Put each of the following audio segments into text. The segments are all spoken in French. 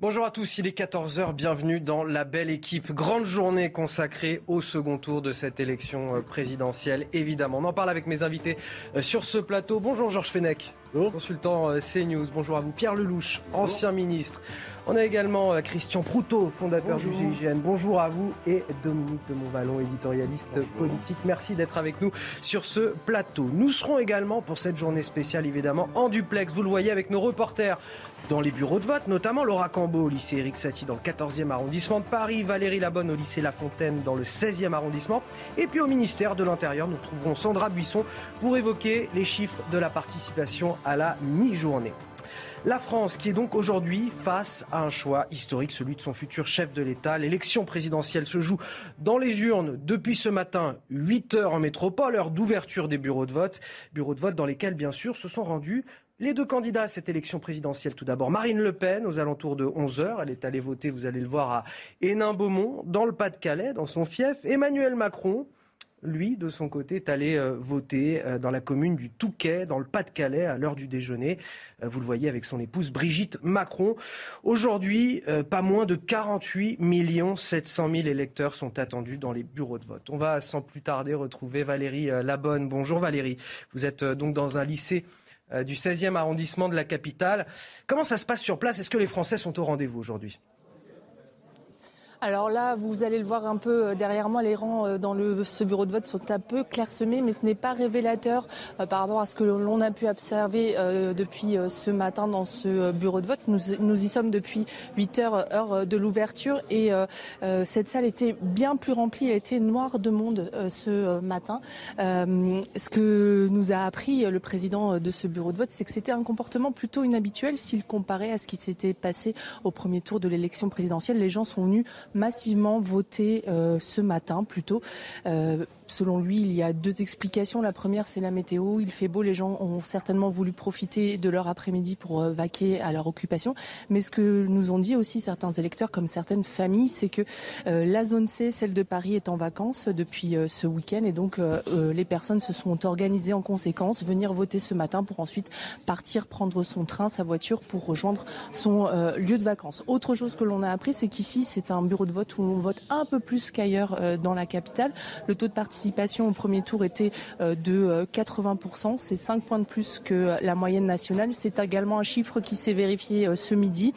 Bonjour à tous, il est 14h, bienvenue dans la belle équipe. Grande journée consacrée au second tour de cette élection euh, présidentielle, évidemment. On en parle avec mes invités euh, sur ce plateau. Bonjour Georges Fenech, consultant euh, CNews. Bonjour à vous Pierre Lelouch, ancien ministre. On a également Christian Proutot, fondateur du GIGN. Bonjour à vous et Dominique de Montvalon, éditorialiste politique. Merci d'être avec nous sur ce plateau. Nous serons également pour cette journée spéciale évidemment en duplex. Vous le voyez avec nos reporters dans les bureaux de vote, notamment Laura Cambeau au lycée Eric Satie dans le 14e arrondissement de Paris, Valérie Labonne au lycée La Fontaine dans le 16e arrondissement, et puis au ministère de l'Intérieur, nous trouverons Sandra Buisson pour évoquer les chiffres de la participation à la mi-journée. La France qui est donc aujourd'hui face à un choix historique, celui de son futur chef de l'État. L'élection présidentielle se joue dans les urnes depuis ce matin, 8 heures en métropole, heure d'ouverture des bureaux de vote. Bureaux de vote dans lesquels, bien sûr, se sont rendus les deux candidats à cette élection présidentielle, tout d'abord, Marine Le Pen, aux alentours de 11h. Elle est allée voter, vous allez le voir, à Hénin-Beaumont, dans le Pas-de-Calais, dans son fief. Emmanuel Macron, lui, de son côté, est allé euh, voter euh, dans la commune du Touquet, dans le Pas-de-Calais, à l'heure du déjeuner. Euh, vous le voyez avec son épouse Brigitte Macron. Aujourd'hui, pas moins de 48 700 000 électeurs sont attendus dans les bureaux de vote. On va sans plus tarder retrouver Valérie Labonne. Bonjour Valérie. Vous êtes donc dans un lycée du 16e arrondissement de la capitale. Comment ça se passe sur place? Est-ce que les Français sont au rendez-vous aujourd'hui? Alors là, vous allez le voir un peu euh, derrière moi, les rangs euh, dans le, ce bureau de vote sont un peu clairsemés, mais ce n'est pas révélateur euh, par rapport à ce que l'on a pu observer depuis ce matin dans ce bureau de vote. Nous, nous y sommes depuis 8 heures, heure de l'ouverture, et cette salle était bien plus remplie, elle était noire de monde ce matin. ce que nous a appris le président de ce bureau de vote, c'est que c'était un comportement plutôt inhabituel s'il comparait à ce qui s'était passé au premier tour de l'élection présidentielle. Les gens sont venus massivement voté euh, ce matin plutôt. Euh, selon lui, il y a deux explications. La première, c'est la météo. Il fait beau, les gens ont certainement voulu profiter de leur après-midi pour euh, vaquer à leur occupation. Mais ce que nous ont dit aussi certains électeurs, comme certaines familles, c'est que la zone C, celle de Paris, est en vacances depuis ce week-end et donc les personnes se sont organisées en conséquence, venir voter ce matin pour ensuite partir prendre son train, sa voiture pour rejoindre son lieu de vacances. Autre chose que l'on a appris, c'est qu'ici, c'est un bureau de vote où l'on vote un peu plus qu'ailleurs euh, dans la capitale. Le taux de participation au premier tour était euh, de 80%. Euh, C'est 5 points de plus que la moyenne nationale. C'est également un chiffre qui s'est vérifié ce midi.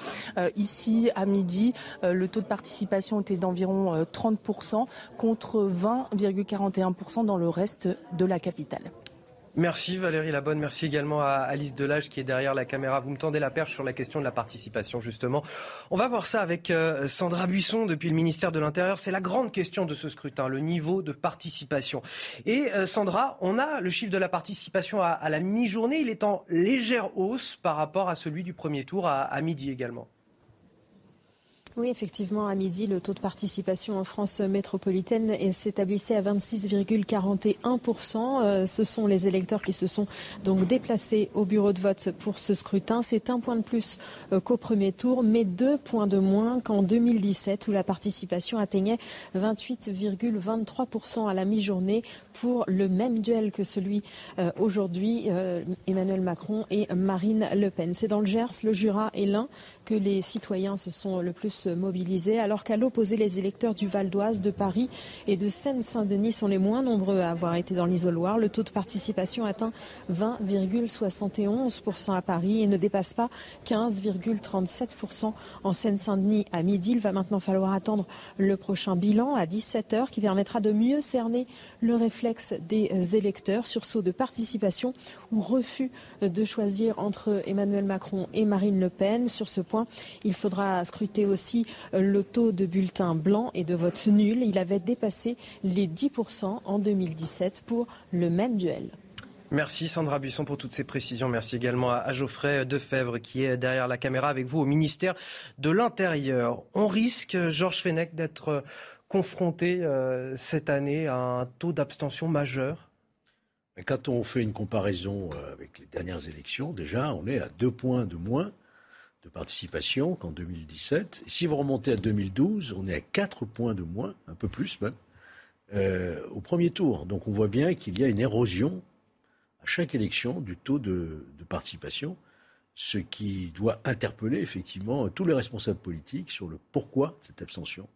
Ici, à midi, le taux de participation était d'environ 30% contre 20,41% dans le reste de la capitale. Merci Valérie Labonne, merci également à Alice Delage qui est derrière la caméra. Vous me tendez la perche sur la question de la participation justement. On va voir ça avec euh, Sandra Buisson depuis le ministère de l'Intérieur. C'est la grande question de ce scrutin, le niveau de participation. Et euh, Sandra, on a le chiffre de la participation à, la mi-journée. Il est en légère hausse par rapport à celui du premier tour à midi également. Oui, effectivement, à midi, le taux de participation en France métropolitaine s'établissait à 26,41%. Euh, ce sont les électeurs qui se sont donc déplacés au bureau de vote pour ce scrutin. C'est un point de plus euh, qu'au premier tour, mais deux points de moins qu'en 2017 où la participation atteignait 28,23% à la mi-journée pour le même duel que celui euh, aujourd'hui, Emmanuel Macron et Marine Le Pen. C'est dans le Gers, le Jura et l'Ain que les citoyens se sont le plus mobilisés, alors qu'à l'opposé, les électeurs du Val d'Oise, de Paris et de Seine-Saint-Denis sont les moins nombreux à avoir été dans l'isoloir. Le taux de participation atteint 20,71% à Paris et ne dépasse pas 15,37% en Seine-Saint-Denis à midi. Il va maintenant falloir attendre le prochain bilan à 17h qui permettra de mieux cerner le réflexe des électeurs, sur saut de participation ou refus de choisir entre Emmanuel Macron et Marine Le Pen. Sur ce point, il faudra scruter aussi euh, le taux de bulletins blancs et de votes nuls. Il avait dépassé les 10% en 2017 pour le même duel. Merci Sandra Buisson pour toutes ces précisions. Merci également à Geoffrey Defebvre qui est derrière la caméra avec vous au ministère de l'Intérieur. On risque, Georges Fenech, d'être confronté euh, cette année à un taux d'abstention majeur? Quand on fait une comparaison euh, avec les dernières élections, déjà, on est à deux points de moins de participation qu'en 2017. Et si vous remontez à 2012, on est à quatre points de moins, un peu plus même, euh, au premier tour. Donc on voit bien qu'il y a une érosion à chaque élection du taux de, de participation, ce qui doit interpeller effectivement tous les responsables politiques sur le pourquoi de cette abstention.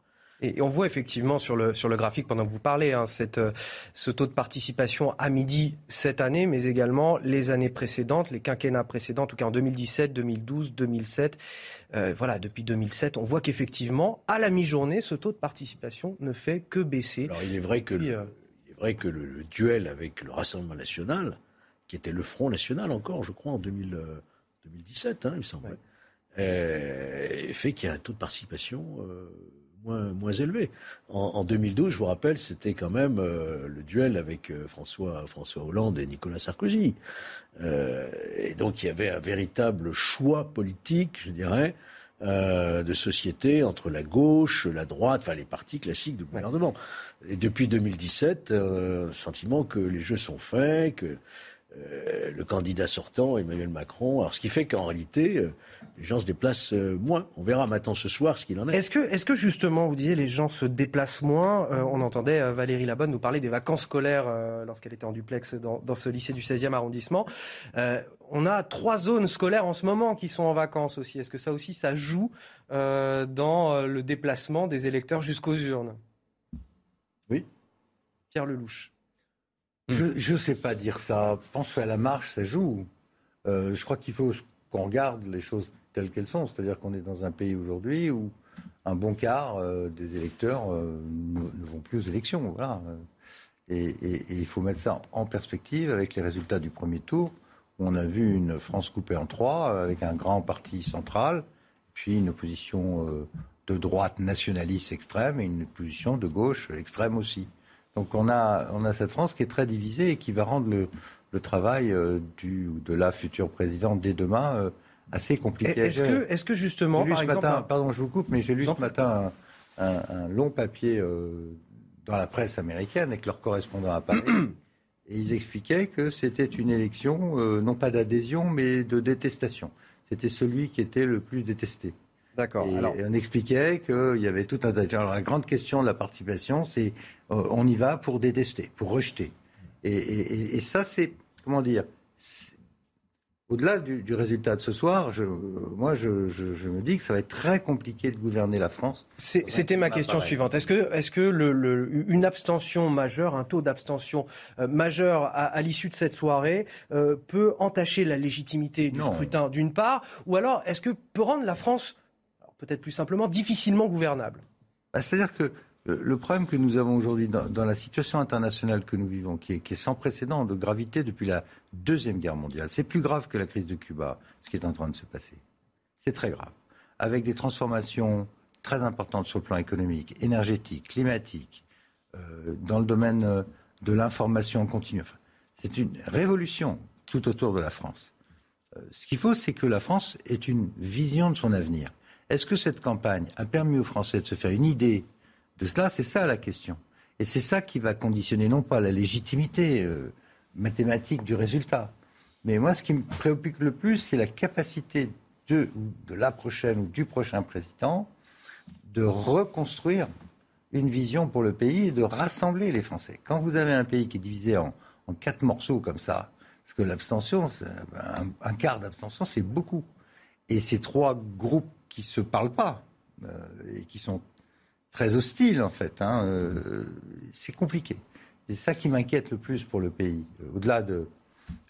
Et on voit effectivement sur le, sur le graphique pendant que vous parlez, hein, cette, euh, ce taux de participation à midi cette année, mais également les années précédentes, les quinquennats précédents, en tout cas en 2017, 2012, 2007. voilà, depuis 2007, on voit qu'effectivement, à la mi-journée, ce taux de participation ne fait que baisser. Alors il est vrai que, le, euh, il est vrai que le, duel avec le Rassemblement national, qui était le Front national encore, je crois, en 2000, 2017, euh, hein, il me semble, fait qu'il y a un taux de participation moins, moins élevé. En, 2012, je vous rappelle, c'était quand même euh, le duel avec euh, François, François Hollande et Nicolas Sarkozy. Euh, et donc il y avait un véritable choix politique, je dirais, de société entre la gauche, la droite, enfin les partis classiques du gouvernement. Et depuis 2017, sentiment que les jeux sont faits, que le candidat sortant, Emmanuel Macron, alors ce qui fait qu'en réalité les gens se déplacent euh, moins. On verra maintenant ce soir ce qu'il en est. Est-ce que, est que justement, vous disiez, les gens se déplacent moins? Euh, On entendait euh, Valérie Labonne nous parler des vacances scolaires lorsqu'elle était en duplex dans, ce lycée du 16e arrondissement. on a trois zones scolaires en ce moment qui sont en vacances aussi. Est-ce que ça aussi, ça joue dans le déplacement des électeurs jusqu'aux urnes? Oui. Pierre Lelouch. Je ne sais pas dire ça. Pense à la marche, ça joue. je crois qu'il faut qu'on regarde les choses telles qu'elles sont. C'est-à-dire qu'on est dans un pays aujourd'hui où un bon quart euh, des électeurs euh, ne, vont plus aux élections. Voilà. Et, il faut mettre ça en perspective avec les résultats du premier tour. On a vu une France coupée en trois, avec un grand parti central, puis une opposition euh, de droite nationaliste extrême et une opposition de gauche extrême aussi. Donc on a, on a cette France qui est très divisée et qui va rendre le, le travail du, de la future présidente dès demain assez compliqué. Est-ce que, est que, justement, par exemple, matin, pardon, je vous coupe, mais j'ai lu ce matin un, long papier euh, dans la presse américaine avec leurs correspondants à Paris. et ils expliquaient que c'était une élection, euh, non pas d'adhésion, mais de détestation. C'était celui qui était le plus détesté. D'accord. Et, on expliquait qu'il y avait tout un tas Alors, la grande question de la participation, c'est euh, on y va pour détester, pour rejeter. Et, et ça, c'est, comment dire, au-delà du, résultat de ce soir, je, moi, je, me dis que ça va être très compliqué de gouverner la France. C'était ma question suivante. Est-ce que, est-ce que le, une abstention majeure, un taux d'abstention euh, majeur à, l'issue de cette soirée euh, peut entacher la légitimité du scrutin, d'une part, ou alors est-ce que peut rendre la France, peut-être plus simplement, difficilement gouvernable bah, C'est-à-dire que le problème que nous avons aujourd'hui dans, la situation internationale que nous vivons, qui est, sans précédent de gravité depuis la Deuxième Guerre mondiale, c'est plus grave que la crise de Cuba, ce qui est en train de se passer. C'est très grave. Avec des transformations très importantes sur le plan économique, énergétique, climatique, euh, dans le domaine euh, de l'information continue. c'est une révolution tout autour de la France. Euh, ce qu'il faut, c'est que la France ait une vision de son avenir. Est-ce que cette campagne a permis aux Français de se faire une idée de cela, c'est ça la question. Et c'est ça qui va conditionner non pas la légitimité euh, mathématique du résultat, mais moi ce qui me préoccupe le plus, c'est la capacité de, la prochaine ou du prochain président de reconstruire une vision pour le pays et de rassembler les Français. Quand vous avez un pays qui est divisé en, quatre morceaux comme ça, parce que l'abstention, un, quart d'abstention, c'est beaucoup. Et ces trois groupes qui se parlent pas euh, et qui sont très hostile en fait. Hein, euh, c'est compliqué. C'est ça qui m'inquiète le plus pour le pays, euh, au-delà de,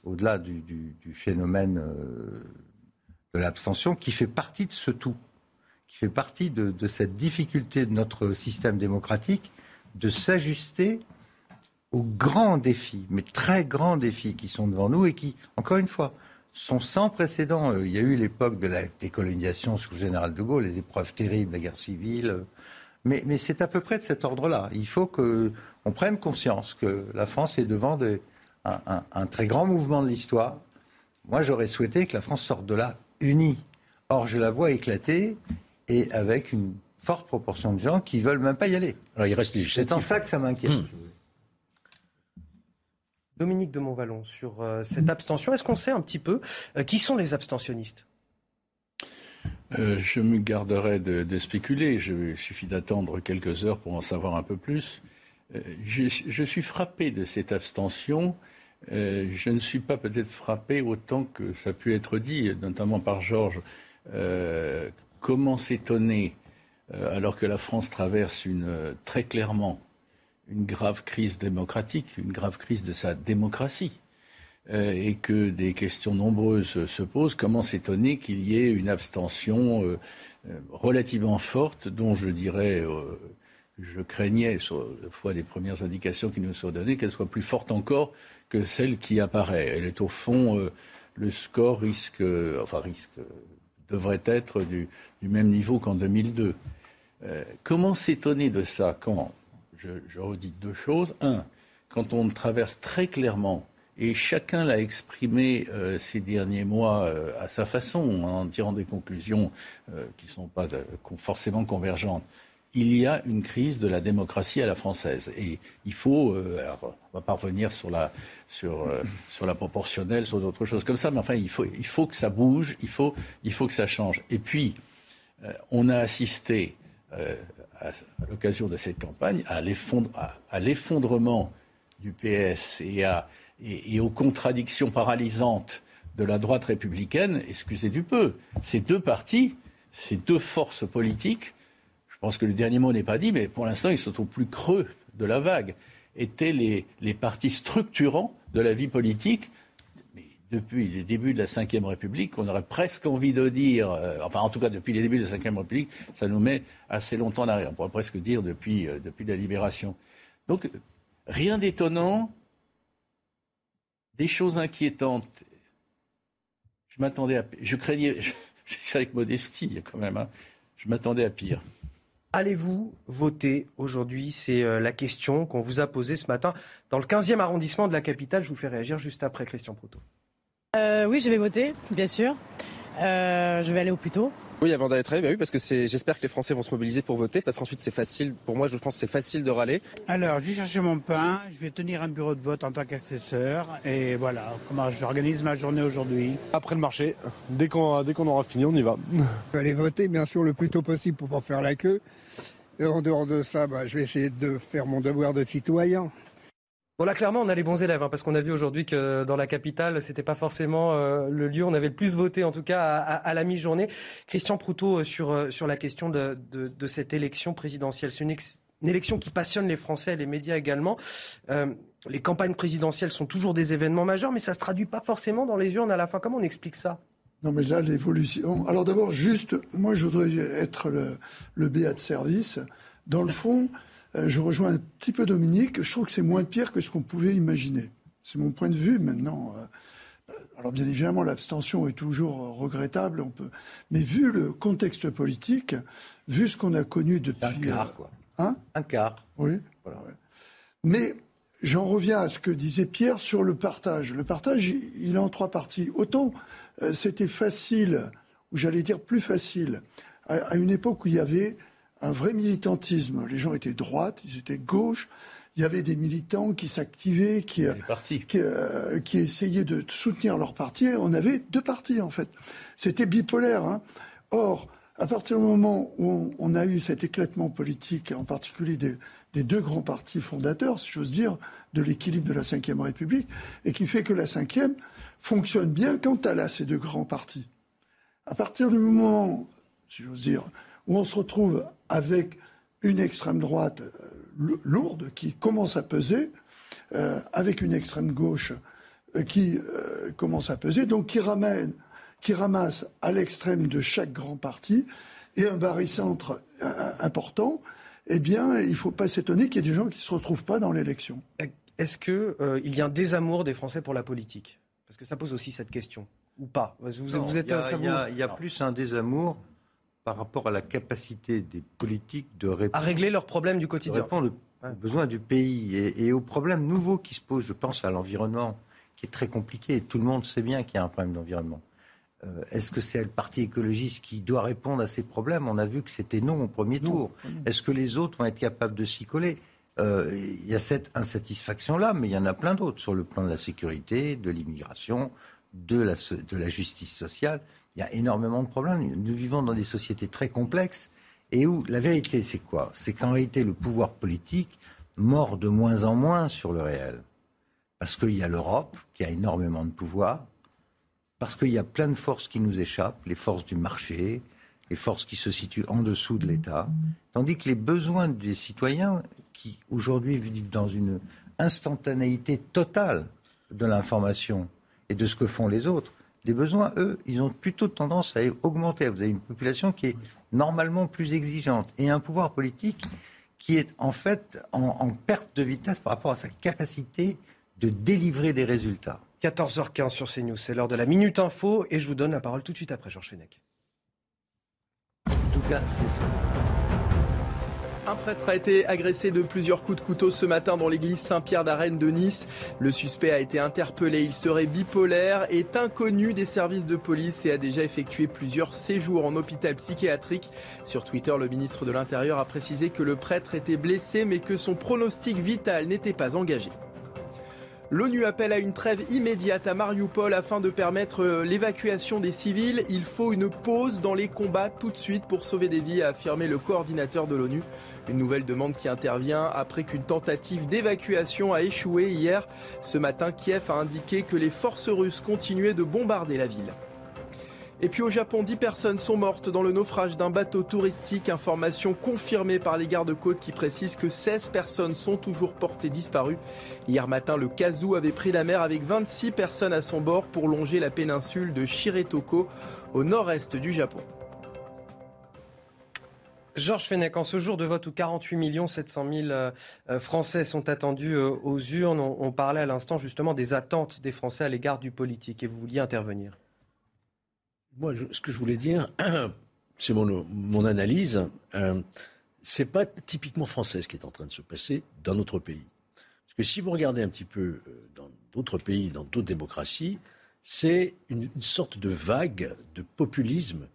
au-delà du, phénomène de l'abstention, qui fait partie de ce tout, qui fait partie de, cette difficulté de notre système démocratique de s'ajuster aux grands défis, mais très grands défis qui sont devant nous et qui, encore une fois, sont sans précédent. Il y a eu l'époque de la décolonisation sous le général de Gaulle, les épreuves terribles, la guerre civile, mais, c'est à peu près de cet ordre-là. Il faut qu'on prenne conscience que la France est devant des, un, très grand mouvement de l'histoire. Moi, j'aurais souhaité que la France sorte de là unie. Or, je la vois éclater et avec une forte proportion de gens qui veulent même pas y aller. Alors, il reste C'est en ça que ça m'inquiète. Hmm. Dominique de Montvalon, sur euh, cette abstention, est-ce qu'on sait un petit peu euh, qui sont les abstentionnistes? Euh, je me garderai de, spéculer. il suffit d'attendre quelques heures pour en savoir un peu plus. je, suis frappé de cette abstention. je ne suis pas peut-être frappé autant que ça a pu être dit, notamment par Georges. comment s'étonner, alors que la France traverse une, très clairement une grave crise démocratique, une grave crise de sa démocratie, euh, et que des questions nombreuses se posent, comment s'étonner qu'il y ait une abstention euh, euh, relativement forte, dont je dirais, je craignais, sur la fois des premières indications qui nous sont données, qu'elle soit plus forte encore que celle qui apparaît. Elle est au fond, le score risque, enfin risque, devrait être du, du même niveau qu'en 2002. comment s'étonner de ça quand je, redis deux choses. Un, quand on traverse très clairement, et chacun l'a exprimé euh, ces derniers mois euh, à sa façon, en tirant des conclusions euh, qui ne sont pas forcément convergentes, il y a une crise de la démocratie à la française. Et il faut, alors, on va pas revenir sur la, sur la proportionnelle, sur d'autres choses comme ça, mais enfin, il faut, il faut que ça bouge, il faut, il faut que ça change. Et puis, on a assisté à, l'occasion de cette campagne à l'effondrement du PS et, aux contradictions paralysantes de la droite républicaine, excusez du peu. Ces deux partis, ces deux forces politiques, je pense que le dernier mot n'est pas dit, mais pour l'instant, ils sont au plus creux de la vague, étaient les partis structurants de la vie politique depuis les débuts de la Ve République, on aurait presque envie de dire, euh, enfin en tout cas depuis les débuts de la Ve République, ça nous met assez longtemps en arrière. On pourrait presque dire depuis, euh, la libération. Donc rien d'étonnant, des choses inquiétantes. Je m'attendais à, je craignais, je, je avec modestie quand même. Hein. je m'attendais à pire. Allez-vous voter aujourd'hui? C'est euh, la question qu'on vous a posée ce matin dans le 15e arrondissement de la capitale. Je vous fais réagir juste après Christian Proto. Euh, oui, je vais voter, bien sûr. Euh, je vais aller au plus tôt. Oui, avant d'aller travailler, bah oui, parce que j'espère que les Français vont se mobiliser pour voter, parce qu'ensuite c'est facile, pour moi je pense que c'est facile de râler. Alors, je vais chercher mon pain, je vais tenir un bureau de vote en tant qu'assesseur, et voilà comment j'organise ma journée aujourd'hui? Après le marché, dès qu'on dès qu'on aura fini, on y va. Je vais aller voter, bien sûr, le plus tôt possible pour pas faire la queue. Et en dehors de ça, bah, je vais essayer de faire mon devoir de citoyen. Bon là clairement on a les bons élèves hein, parce qu'on a vu aujourd'hui que dans la capitale c'était pas forcément euh, le lieu où on avait le plus voté en tout cas à, la mi-journée. Christian Proutot euh, sur, euh, sur la question de, de, cette élection présidentielle. C'est une, élection qui passionne les Français et les médias également. les campagnes présidentielles sont toujours des événements majeurs mais ça se traduit pas forcément dans les urnes à la fin. Comment on explique ça? Non, mais là, l'évolution. Alors d'abord, juste, moi, je voudrais être le, le de service. Dans le fond, je rejoins un petit peu Dominique. Je trouve que c'est moins pire que ce qu'on pouvait imaginer. C'est mon point de vue maintenant. Euh, alors bien évidemment, l'abstention est toujours regrettable. On peut, mais vu le contexte politique, vu ce qu'on a connu depuis un quart, euh, quoi. Hein un quart. Oui. Voilà, Mais j'en reviens à ce que disait Pierre sur le partage. Le partage, il est en trois parties. Autant c'était facile, ou j'allais dire plus facile, à, une époque où il y avait un vrai militantisme. Les gens étaient droite, ils étaient gauche. Il y avait des militants qui s'activaient, qui, euh, euh, qui, essayaient de soutenir leur parti. On avait deux partis, en fait. C'était bipolaire. Hein. Or, à partir du moment où on, a eu cet éclatement politique, en particulier des, deux grands partis fondateurs, si j'ose dire, de l'équilibre de la Ve République, et qui fait que la Ve fonctionne bien quand elle a ces deux grands partis. À partir du moment, si j'ose dire, où on se retrouve avec une extrême droite euh, lourde qui commence à peser, euh, avec une extrême gauche euh, qui commence à peser, donc qui ramène, qui ramasse à l'extrême de chaque grand parti et un barycentre important, eh bien, il ne faut pas s'étonner qu'il y ait des gens qui ne se retrouvent pas dans l'élection. Est-ce qu'il il y a un désamour des Français pour la politique? Parce que ça pose aussi cette question. Ou pas? Vous, vous êtes, Il y y a plus un désamour par rapport à la capacité des politiques de répondre, à régler leurs problèmes du quotidien. répondre aux besoins du pays et, aux problèmes nouveaux qui se posent. Je pense à l'environnement, qui est très compliqué. Tout le monde sait bien qu'il y a un problème d'environnement. Euh, est-ce que c'est le parti écologiste qui doit répondre à ces problèmes? On a vu que c'était non au premier tour. Est-ce que les autres vont être capables de s'y coller? Euh, Il y a cette insatisfaction-là, mais il y en a plein d'autres sur le plan de la sécurité, de l'immigration, de la, de la justice sociale. Il y a énormément de problèmes. Nous vivons dans des sociétés très complexes. Et où la vérité, c'est quoi? C'est qu'en réalité, le pouvoir politique mord de moins en moins sur le réel. Parce qu'il y a l'Europe qui a énormément de pouvoir, parce qu'il y a plein de forces qui nous échappent, les forces du marché, les forces qui se situent en dessous de l'État, tandis que les besoins des citoyens qui aujourd'hui vivent dans une instantanéité totale de l'information et de ce que font les autres, les besoins, eux, ils ont plutôt tendance à augmenter. Vous avez une population qui est normalement plus exigeante et un pouvoir politique qui est en fait en, perte de vitesse par rapport à sa capacité de délivrer des résultats. 14h15 sur CNews, c'est l'heure de la Minute Info et je vous donne la parole tout de suite après Georges Fenech. En tout cas, c'est ce un prêtre a été agressé de plusieurs coups de couteau ce matin dans l'église Saint-Pierre d'Arène de Nice. Le suspect a été interpellé. Il serait bipolaire, est inconnu des services de police et a déjà effectué plusieurs séjours en hôpital psychiatrique. Sur Twitter, le ministre de l'Intérieur a précisé que le prêtre était blessé mais que son pronostic vital n'était pas engagé. L'ONU appelle à une trêve immédiate à Mariupol afin de permettre euh, l'évacuation des civils. Il faut une pause dans les combats tout de suite pour sauver des vies, a affirmé le coordinateur de l'ONU. Une nouvelle demande qui intervient après qu'une tentative d'évacuation a échoué hier. Ce matin, Kiev a indiqué que les forces russes continuaient de bombarder la ville. Et puis au Japon, 10 personnes sont mortes dans le naufrage d'un bateau touristique. Information confirmée par les gardes-côtes qui précisent que 16 personnes sont toujours portées disparues. Hier matin, le Kazu avait pris la mer avec 26 personnes à son bord pour longer la péninsule de Shiretoko au nord-est du Japon. Georges Fenech, en ce jour de vote où 48 700 000 Français sont attendus euh, aux urnes, on parlait à l'instant justement des attentes des Français à l'égard du politique et vous vouliez intervenir. Moi, ce que je voulais dire, c'est mon, analyse. Euh, c'est pas typiquement français ce qui est en train de se passer dans notre pays. Parce que si vous regardez un petit peu euh, dans d'autres pays, dans d'autres démocraties, c'est une, sorte de vague de populisme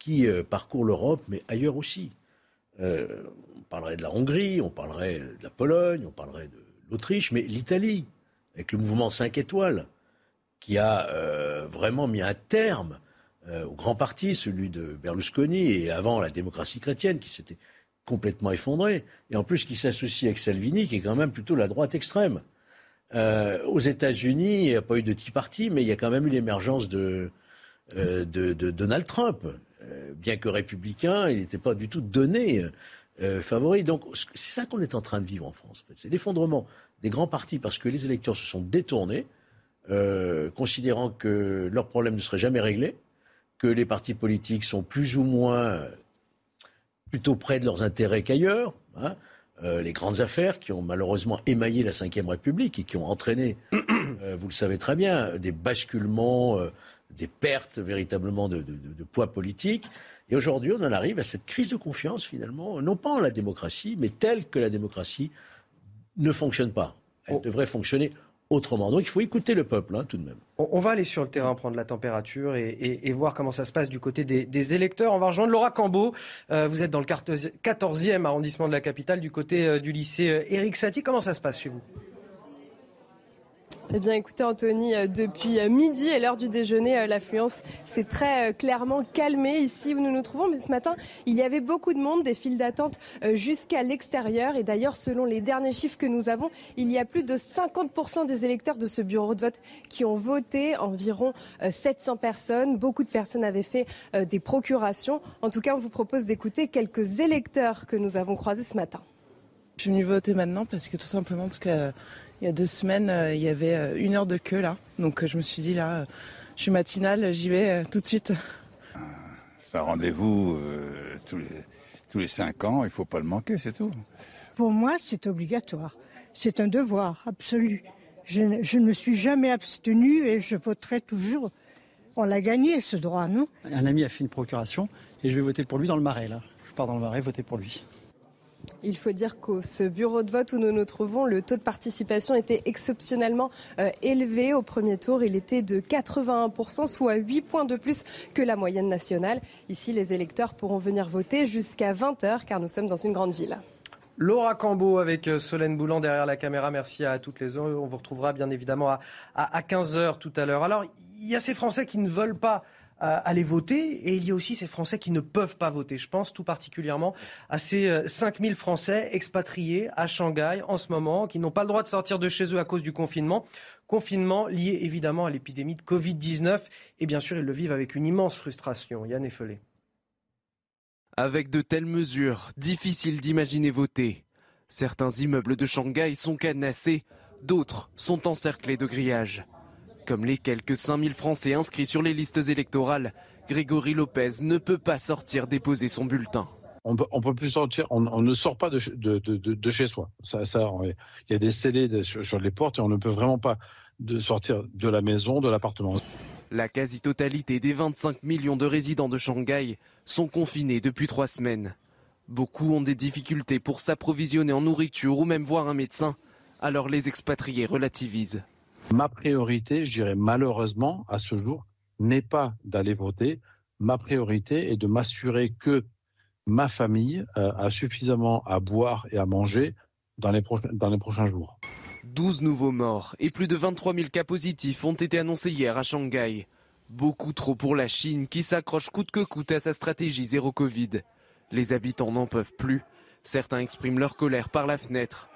qui euh, parcourt l'Europe, mais ailleurs aussi. Euh, on parlerait de la Hongrie, on parlerait de la Pologne, on parlerait de l'Autriche, mais l'Italie, avec le mouvement 5 étoiles, qui a vraiment mis un terme euh, au grand parti, celui de Berlusconi, et avant la démocratie chrétienne qui s'était complètement effondrée, et en plus qui s'associe avec Salvini, qui est quand même plutôt la droite extrême. Euh, aux États-Unis, il n'y a pas eu de Tea Party, mais il y a quand même eu l'émergence de, euh, Donald Trump. bien que républicain, il n'était pas du tout donné favori. Donc c'est ça qu'on est en train de vivre en France. C'est l'effondrement des grands partis parce que les électeurs se sont détournés, considérant que leurs problèmes ne seraient jamais réglés que les partis politiques sont plus ou moins euh, plutôt près de leurs intérêts qu'ailleurs. Hein. Euh, les grandes affaires qui ont malheureusement émaillé la Ve République et qui ont entraîné, euh, vous le savez très bien, des basculements, des pertes véritablement de, poids politique. Et aujourd'hui, on en arrive à cette crise de confiance finalement, non pas en la démocratie, mais telle que la démocratie ne fonctionne pas. Elle oh. devrait fonctionner autrement. Donc il faut écouter le peuple, hein, tout de même. On, va aller sur le terrain, prendre la température et, voir comment ça se passe du côté des, électeurs. On va rejoindre Laura Cambeau. Vous êtes dans le 14e arrondissement de la capitale, du côté euh, du lycée euh, Éric Satie. Comment ça se passe chez vous? Eh bien, écoutez, Anthony, euh, depuis euh, midi et l'heure du déjeuner, euh, l'affluence s'est très clairement calmée ici où nous nous trouvons. Mais ce matin, il y avait beaucoup de monde, des files d'attente jusqu'à l'extérieur. Et d'ailleurs, selon les derniers chiffres que nous avons, il y a plus de 50% des électeurs de ce bureau de vote qui ont voté, environ 700 personnes. Beaucoup de personnes avaient fait des procurations. En tout cas, on vous propose d'écouter quelques électeurs que nous avons croisés ce matin. Je suis venue voter maintenant parce que tout simplement parce que il y a deux semaines, euh, il y avait euh, une heure de queue là. Donc euh, je me suis dit là, je suis matinale, j'y vais tout de suite. C'est un rendez-vous tous, les, tous les cinq ans, il ne faut pas le manquer, c'est tout. Pour moi, c'est obligatoire. C'est un devoir absolu. Je, ne me suis jamais abstenue et je voterai toujours. On l'a gagné ce droit, non? Un ami a fait une procuration et je vais voter pour lui dans le Marais là. Je pars dans le Marais voter pour lui. Il faut dire qu'au ce bureau de vote où nous nous trouvons, le taux de participation était exceptionnellement euh, élevé. Au premier tour, il était de 81%, soit 8 points de plus que la moyenne nationale. Ici, les électeurs pourront venir voter jusqu'à 20h car nous sommes dans une grande ville. Laura Cambeau avec euh, Solène Boulan derrière la caméra. Merci à toutes les heures. On vous retrouvera bien évidemment à, à 15h tout à l'heure. Alors, il y a ces Français qui ne veulent pas aller voter et il y a aussi ces Français qui ne peuvent pas voter. Je pense tout particulièrement à ces 5000 euh, Français expatriés à Shanghai en ce moment qui n'ont pas le droit de sortir de chez eux à cause du confinement. Confinement lié évidemment à l'épidémie de Covid-19 et bien sûr ils le vivent avec une immense frustration. Yann Effelé. Avec de telles mesures, difficile d'imaginer voter. Certains immeubles de Shanghai sont cadenassés, d'autres sont encerclés de grillages. Comme les quelques 5000 Français inscrits sur les listes électorales, Grégory Lopez ne peut pas sortir déposer son bulletin. On peut, peut plus sortir, on, ne sort pas de, chez soi. Ça, il y a des scellés sur, les portes et on ne peut vraiment pas de sortir de la maison, de l'appartement. La quasi-totalité des 25 millions de résidents de Shanghai sont confinés depuis trois semaines. Beaucoup ont des difficultés pour s'approvisionner en nourriture ou même voir un médecin, alors les expatriés relativisent. Ma priorité, je dirais malheureusement, à ce jour, n'est pas d'aller voter. Ma priorité est de m'assurer que ma famille euh, a suffisamment à boire et à manger dans les, dans les prochains jours. 12 nouveaux morts et plus de 23 000 cas positifs ont été annoncés hier à Shanghai. Beaucoup trop pour la Chine qui s'accroche coûte que coûte à sa stratégie zéro Covid. Les habitants n'en peuvent plus. Certains expriment leur colère par la fenêtre.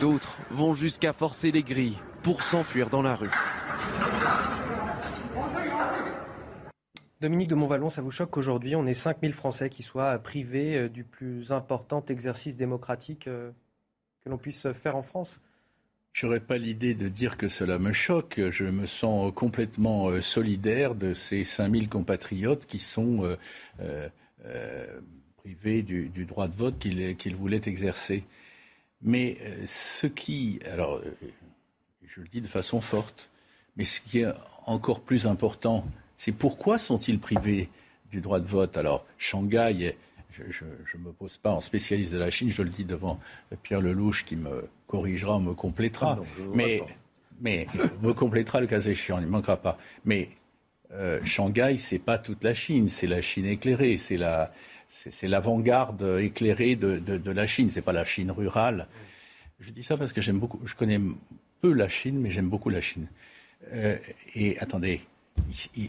D'autres vont jusqu'à forcer les grilles pour s'enfuir dans la rue. Dominique de Montvalon, ça vous choque qu'aujourd'hui, on ait 5000 Français qui soient privés euh, du plus important exercice démocratique euh, que l'on puisse faire en France? Je n'aurais pas l'idée de dire que cela me choque. Je me sens complètement euh, solidaire de ces 5000 compatriotes qui sont privés du, droit de vote qu'ils voulaient exercer. Mais euh, ce qui, alors, euh, je le dis de façon forte, mais ce qui est encore plus important, c'est pourquoi sont-ils privés du droit de vote? Alors, Shanghai, je ne me pose pas en spécialiste de la Chine, je le dis devant Pierre Lelouch qui me corrigera, me complétera. mais, mais me complétera le cas échéant, il ne manquera pas. Mais euh, Shanghai, c'est pas toute la Chine, c'est la Chine éclairée, c'est la, c'est l'avant-garde éclairée de, la Chine, c'est pas la Chine rurale. Je dis ça parce que j'aime beaucoup, je connais peu la Chine, mais j'aime beaucoup la Chine. Euh, et attendez,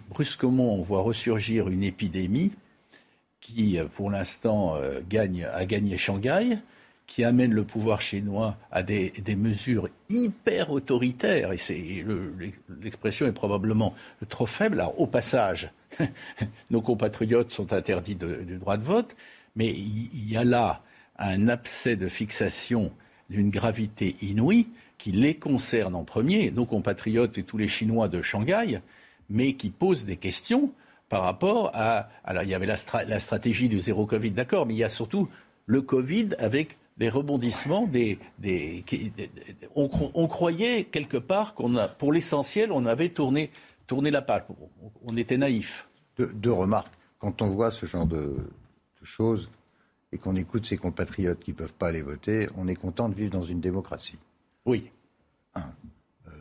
brusquement, on voit ressurgir une épidémie qui, pour l'instant, euh, gagne, a gagné Shanghai, qui amène le pouvoir chinois à des, mesures hyper autoritaires. Et l'expression est probablement trop faible. Alors, au passage, nos compatriotes sont interdits du droit de vote, mais il y a là un abcès de fixation d'une gravité inouïe qui les concerne en premier, nos compatriotes et tous les Chinois de Shanghai, mais qui pose des questions par rapport à. Alors, il y avait la, stratégie du zéro Covid, d'accord, mais il y a surtout le Covid avec les rebondissements des. on, croyait quelque part qu'on a, pour l'essentiel, on avait tourné, tourné la page. On était naïf deux, remarques. Quand on voit ce genre de, choses et qu'on écoute ces compatriotes qui ne peuvent pas aller voter, on est content de vivre dans une démocratie. Oui. Un. Euh,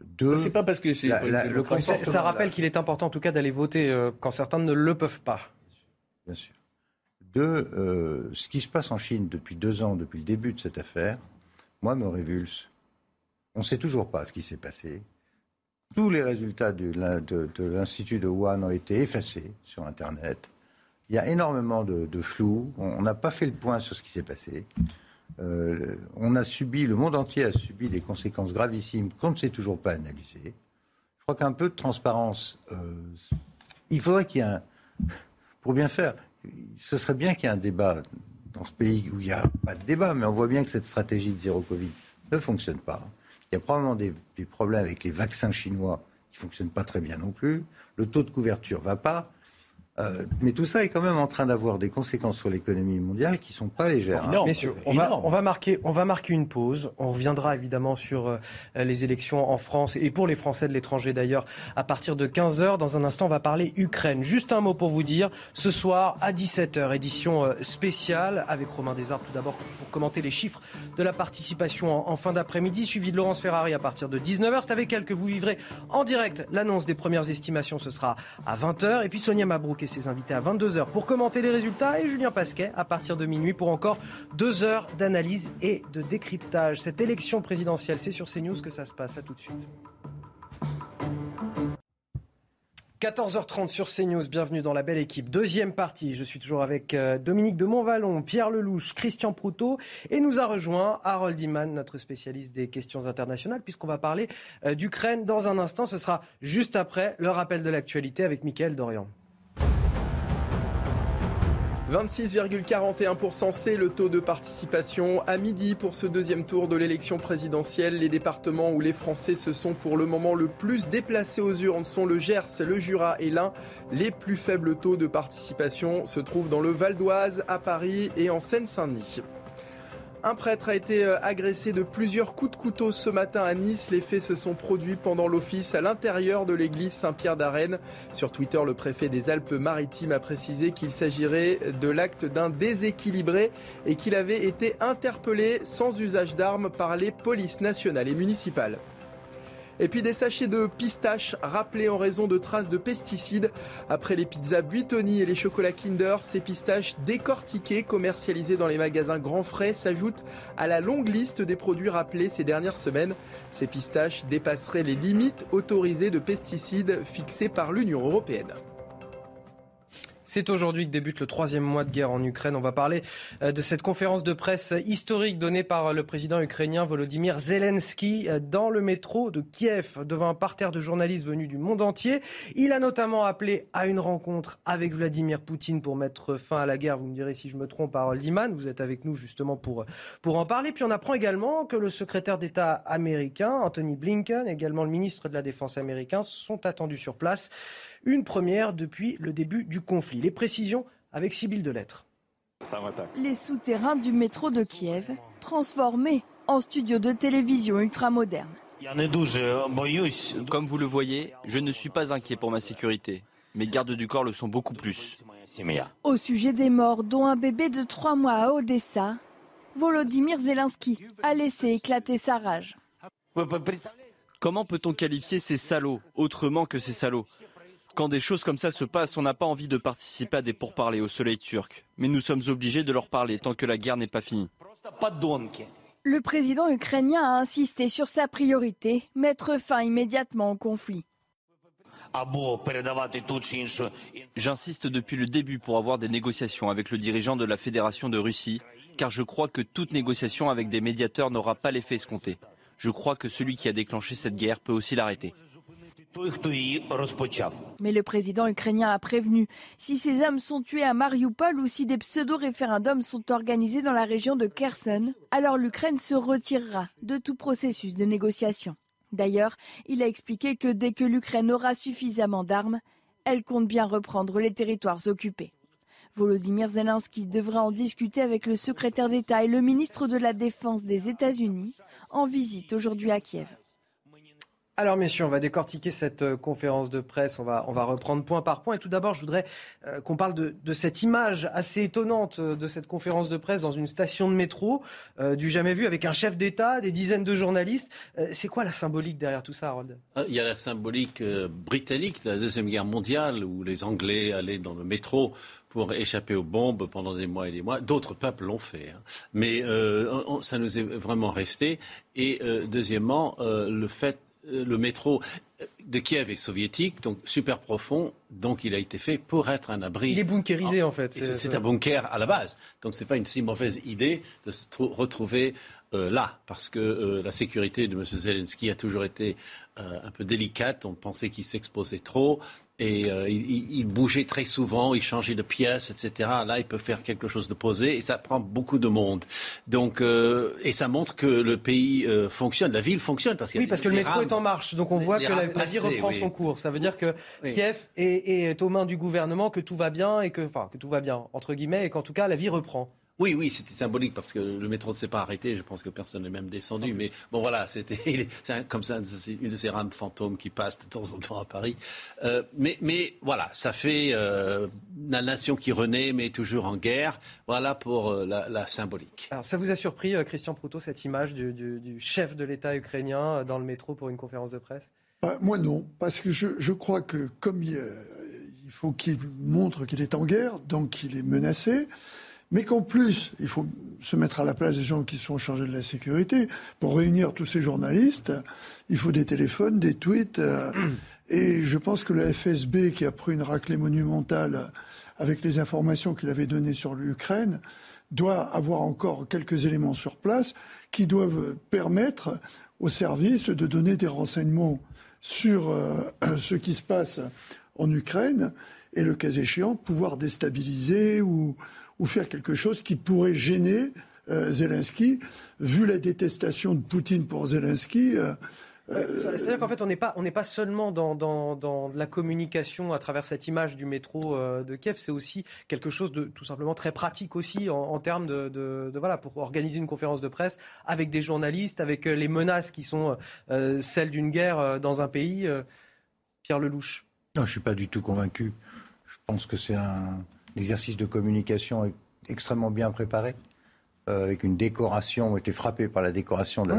deux. C'est pas parce que c'est ça rappelle qu'il est important en tout cas d'aller voter euh, quand certains ne le peuvent pas. Bien sûr. Deux, euh, ce qui se passe en Chine depuis deux ans, depuis le début de cette affaire, moi me révulse. On ne sait toujours pas ce qui s'est passé. Tous les résultats de, l'Institut de Wuhan ont été effacés sur Internet. Il y a énormément de, flou. On n'a pas fait le point sur ce qui s'est passé. Euh, on a subi, le monde entier a subi des conséquences gravissimes qu'on ne sait toujours pas analyser. Je crois qu'un peu de transparence, euh, il faudrait qu'il y ait un. Pour bien faire, ce serait bien qu'il y ait un débat dans ce pays où il n'y a pas de débat, mais on voit bien que cette stratégie de zéro Covid ne fonctionne pas. Il y a probablement des, problèmes avec les vaccins chinois qui ne fonctionnent pas très bien non plus. Le taux de couverture ne va pas. Euh, mais tout ça est quand même en train d'avoir des conséquences sur l'économie mondiale qui ne sont pas légères. Hein. Messieurs, on va, on, va marquer, on va marquer une pause. On reviendra évidemment sur euh, les élections en France et pour les Français de l'étranger d'ailleurs à partir de 15h. Dans un instant, on va parler Ukraine. Juste un mot pour vous dire. Ce soir à 17h, édition euh, spéciale avec Romain Desarts tout d'abord pour commenter les chiffres de la participation en, en fin d'après-midi, suivi de Laurence Ferrari à partir de 19h. C'est avec elle que vous vivrez en direct l'annonce des premières estimations. Ce sera à 20h. Et puis Sonia Mabrouk ses invités à 22h pour commenter les résultats et Julien Pasquet à partir de minuit pour encore deux heures d'analyse et de décryptage. Cette élection présidentielle, c'est sur CNews que ça se passe. À tout de suite. 14h30 sur CNews, bienvenue dans la belle équipe. Deuxième partie, je suis toujours avec euh, Dominique de Montvalon, Pierre Lelouch, Christian Proutot et nous a rejoint Harold Iman, notre spécialiste des questions internationales, puisqu'on va parler euh, d'Ukraine dans un instant. Ce sera juste après le rappel de l'actualité avec Mickaël Dorian. 26,41%, c'est le taux de participation à midi pour ce deuxième tour de l'élection présidentielle. Les départements où les Français se sont pour le moment le plus déplacés aux urnes sont le Gers, le Jura et l'Ain. Les plus faibles taux de participation se trouvent dans le Val d'Oise, à Paris et en Seine-Saint-Denis. Un prêtre a été euh, agressé de plusieurs coups de couteau ce matin à Nice. Les faits se sont produits pendant l'office à l'intérieur de l'église Saint-Pierre d'Arène. Sur Twitter, le préfet des Alpes-Maritimes a précisé qu'il s'agirait de l'acte d'un déséquilibré et qu'il avait été interpellé sans usage d'armes par les polices nationales et municipales. Et puis des sachets de pistaches rappelés en raison de traces de pesticides. Après les pizzas Buitoni et les chocolats Kinder, ces pistaches décortiquées, commercialisées dans les magasins Grand Frais, s'ajoutent à la longue liste des produits rappelés ces dernières semaines. Ces pistaches dépasseraient les limites autorisées de pesticides fixées par l'Union européenne. C'est aujourd'hui que débute le troisième mois de guerre en Ukraine. On va parler euh, de cette conférence de presse historique donnée par le président ukrainien Volodymyr Zelensky euh, dans le métro de Kiev devant un parterre de journalistes venus du monde entier. Il a notamment appelé à une rencontre avec Vladimir Poutine pour mettre fin à la guerre. Vous me direz si je me trompe, par Liman. Vous êtes avec nous justement pour, pour en parler. Puis on apprend également que le secrétaire d'État américain, Anthony Blinken, également le ministre de la Défense américain, sont attendus sur place. Une première depuis le début du conflit. Les précisions avec Sybille Delettre. Les souterrains du métro de Kiev, transformés en studio de télévision ultramoderne. Comme vous le voyez, je ne suis pas inquiet pour ma sécurité. Mes gardes du corps le sont beaucoup plus. Au sujet des morts, dont un bébé de trois mois à Odessa, Volodymyr Zelensky a laissé éclater sa rage. Comment peut-on qualifier ces salauds autrement que ces salauds? Quand des choses comme ça se passent, on n'a pas envie de participer à des pourparlers au soleil turc. Mais nous sommes obligés de leur parler tant que la guerre n'est pas finie. Le président ukrainien a insisté sur sa priorité, mettre fin immédiatement au conflit. J'insiste depuis le début pour avoir des négociations avec le dirigeant de la Fédération de Russie, car je crois que toute négociation avec des médiateurs n'aura pas l'effet escompté. Je crois que celui qui a déclenché cette guerre peut aussi l'arrêter. Mais le président ukrainien a prévenu, si ces hommes sont tués à Mariupol ou si des pseudo-référendums sont organisés dans la région de Kherson, alors l'Ukraine se retirera de tout processus de négociation. D'ailleurs, il a expliqué que dès que l'Ukraine aura suffisamment d'armes, elle compte bien reprendre les territoires occupés. Volodymyr Zelensky devra en discuter avec le secrétaire d'État et le ministre de la Défense des États-Unis en visite aujourd'hui à Kiev. Alors messieurs, on va décortiquer cette euh, conférence de presse, on va, on va reprendre point par point. Et tout d'abord, je voudrais euh, qu'on parle de, cette image assez étonnante euh, de cette conférence de presse dans une station de métro, du jamais vu, avec un chef d'État, des dizaines de journalistes. c'est quoi la symbolique derrière tout ça, Harold? Ah, Il y a la symbolique britannique de la Deuxième Guerre mondiale, où les Anglais allaient dans le métro pour échapper aux bombes pendant des mois et des mois. D'autres peuples l'ont fait. Hein. Mais ça nous est vraiment resté. Et deuxièmement, le fait le métro de Kiev est soviétique, donc super profond, donc il a été fait pour être un abri. Il est bunkérisé en fait. C'est un bunker à la base, donc ce n'est pas une si mauvaise idée de se retrouver euh, là, parce que euh, la sécurité de M. Zelensky a toujours été euh, un peu délicate. On pensait qu'il s'exposait trop et euh, il, il, bougeait très souvent, il changeait de pièce, etc. Là, il peut faire quelque chose de posé et ça prend beaucoup de monde. Donc, euh, et ça montre que le pays euh, fonctionne, la ville fonctionne parce oui, parce que le métro est en marche. Donc on voit que la, la, vie reprend oui. son cours. Ça veut dire que oui. Kiev est, est, aux mains du gouvernement, que tout va bien et que, enfin, que tout va bien entre guillemets et qu'en tout cas la vie reprend. Oui, oui, c'était symbolique parce que le métro ne s'est pas arrêté. Je pense que personne n'est même descendu. Mais bon, voilà, c'était comme ça, c'est une de ces rames fantômes qui passent de temps en temps à Paris. Euh, mais, mais voilà, ça fait euh, la nation qui renaît, mais toujours en guerre. Voilà pour euh, la, la, symbolique. Alors, ça vous a surpris, euh, Christian Proutot, cette image du, du, du chef de l'État ukrainien euh, dans le métro pour une conférence de presse? Bah, Moi, non, parce que je, je crois que comme il, il faut qu'il montre qu'il est en guerre, donc qu'il est menacé mais qu'en plus, il faut se mettre à la place des gens qui sont chargés de la sécurité. Pour réunir tous ces journalistes, il faut des téléphones, des tweets. Euh, et je pense que le FSB, qui a pris une raclée monumentale avec les informations qu'il avait données sur l'Ukraine, doit avoir encore quelques éléments sur place qui doivent permettre aux services de donner des renseignements sur euh, ce qui se passe en Ukraine et, le cas échéant, pouvoir déstabiliser ou ou faire quelque chose qui pourrait gêner euh, Zelensky, vu la détestation de Poutine pour Zelensky. Euh, C'est-à-dire qu'en fait, on n'est pas, on n'est pas seulement dans, dans, dans, la communication à travers cette image du métro euh, de Kiev, c'est aussi quelque chose de tout simplement très pratique aussi en, en termes de, de, de, voilà pour organiser une conférence de presse avec des journalistes, avec les menaces qui sont euh, celles d'une guerre dans un pays. Pierre Lelouch. Non, je suis pas du tout convaincu. Je pense que c'est un l'exercice de communication est extrêmement bien préparé, euh, avec une décoration. On était frappé par la décoration de la,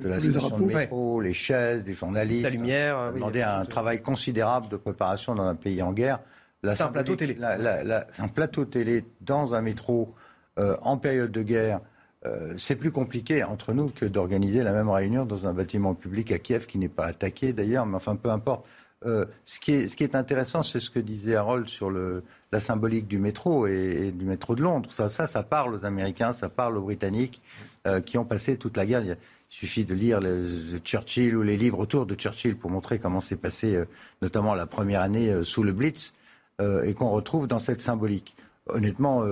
de la station de métro, ouais. les chaises, des journalistes. La lumière. On demandait oui, un travail considérable de préparation dans un pays en guerre. C'est un plateau télé. La, la, la, un plateau télé dans un métro euh, en période de guerre. Euh, c'est plus compliqué entre nous que d'organiser la même réunion dans un bâtiment public à Kiev qui n'est pas attaqué d'ailleurs, mais enfin peu importe. Euh, ce, qui est, intéressant, c'est ce que disait Harold sur la symbolique du métro et, du métro de Londres. Ça, ça, parle aux Américains, ça parle aux Britanniques euh, qui ont passé toute la guerre. Il suffit de lire les, Churchill ou les livres autour de Churchill pour montrer comment s'est passé, euh, notamment la première année sous le Blitz, et qu'on retrouve dans cette symbolique. Honnêtement,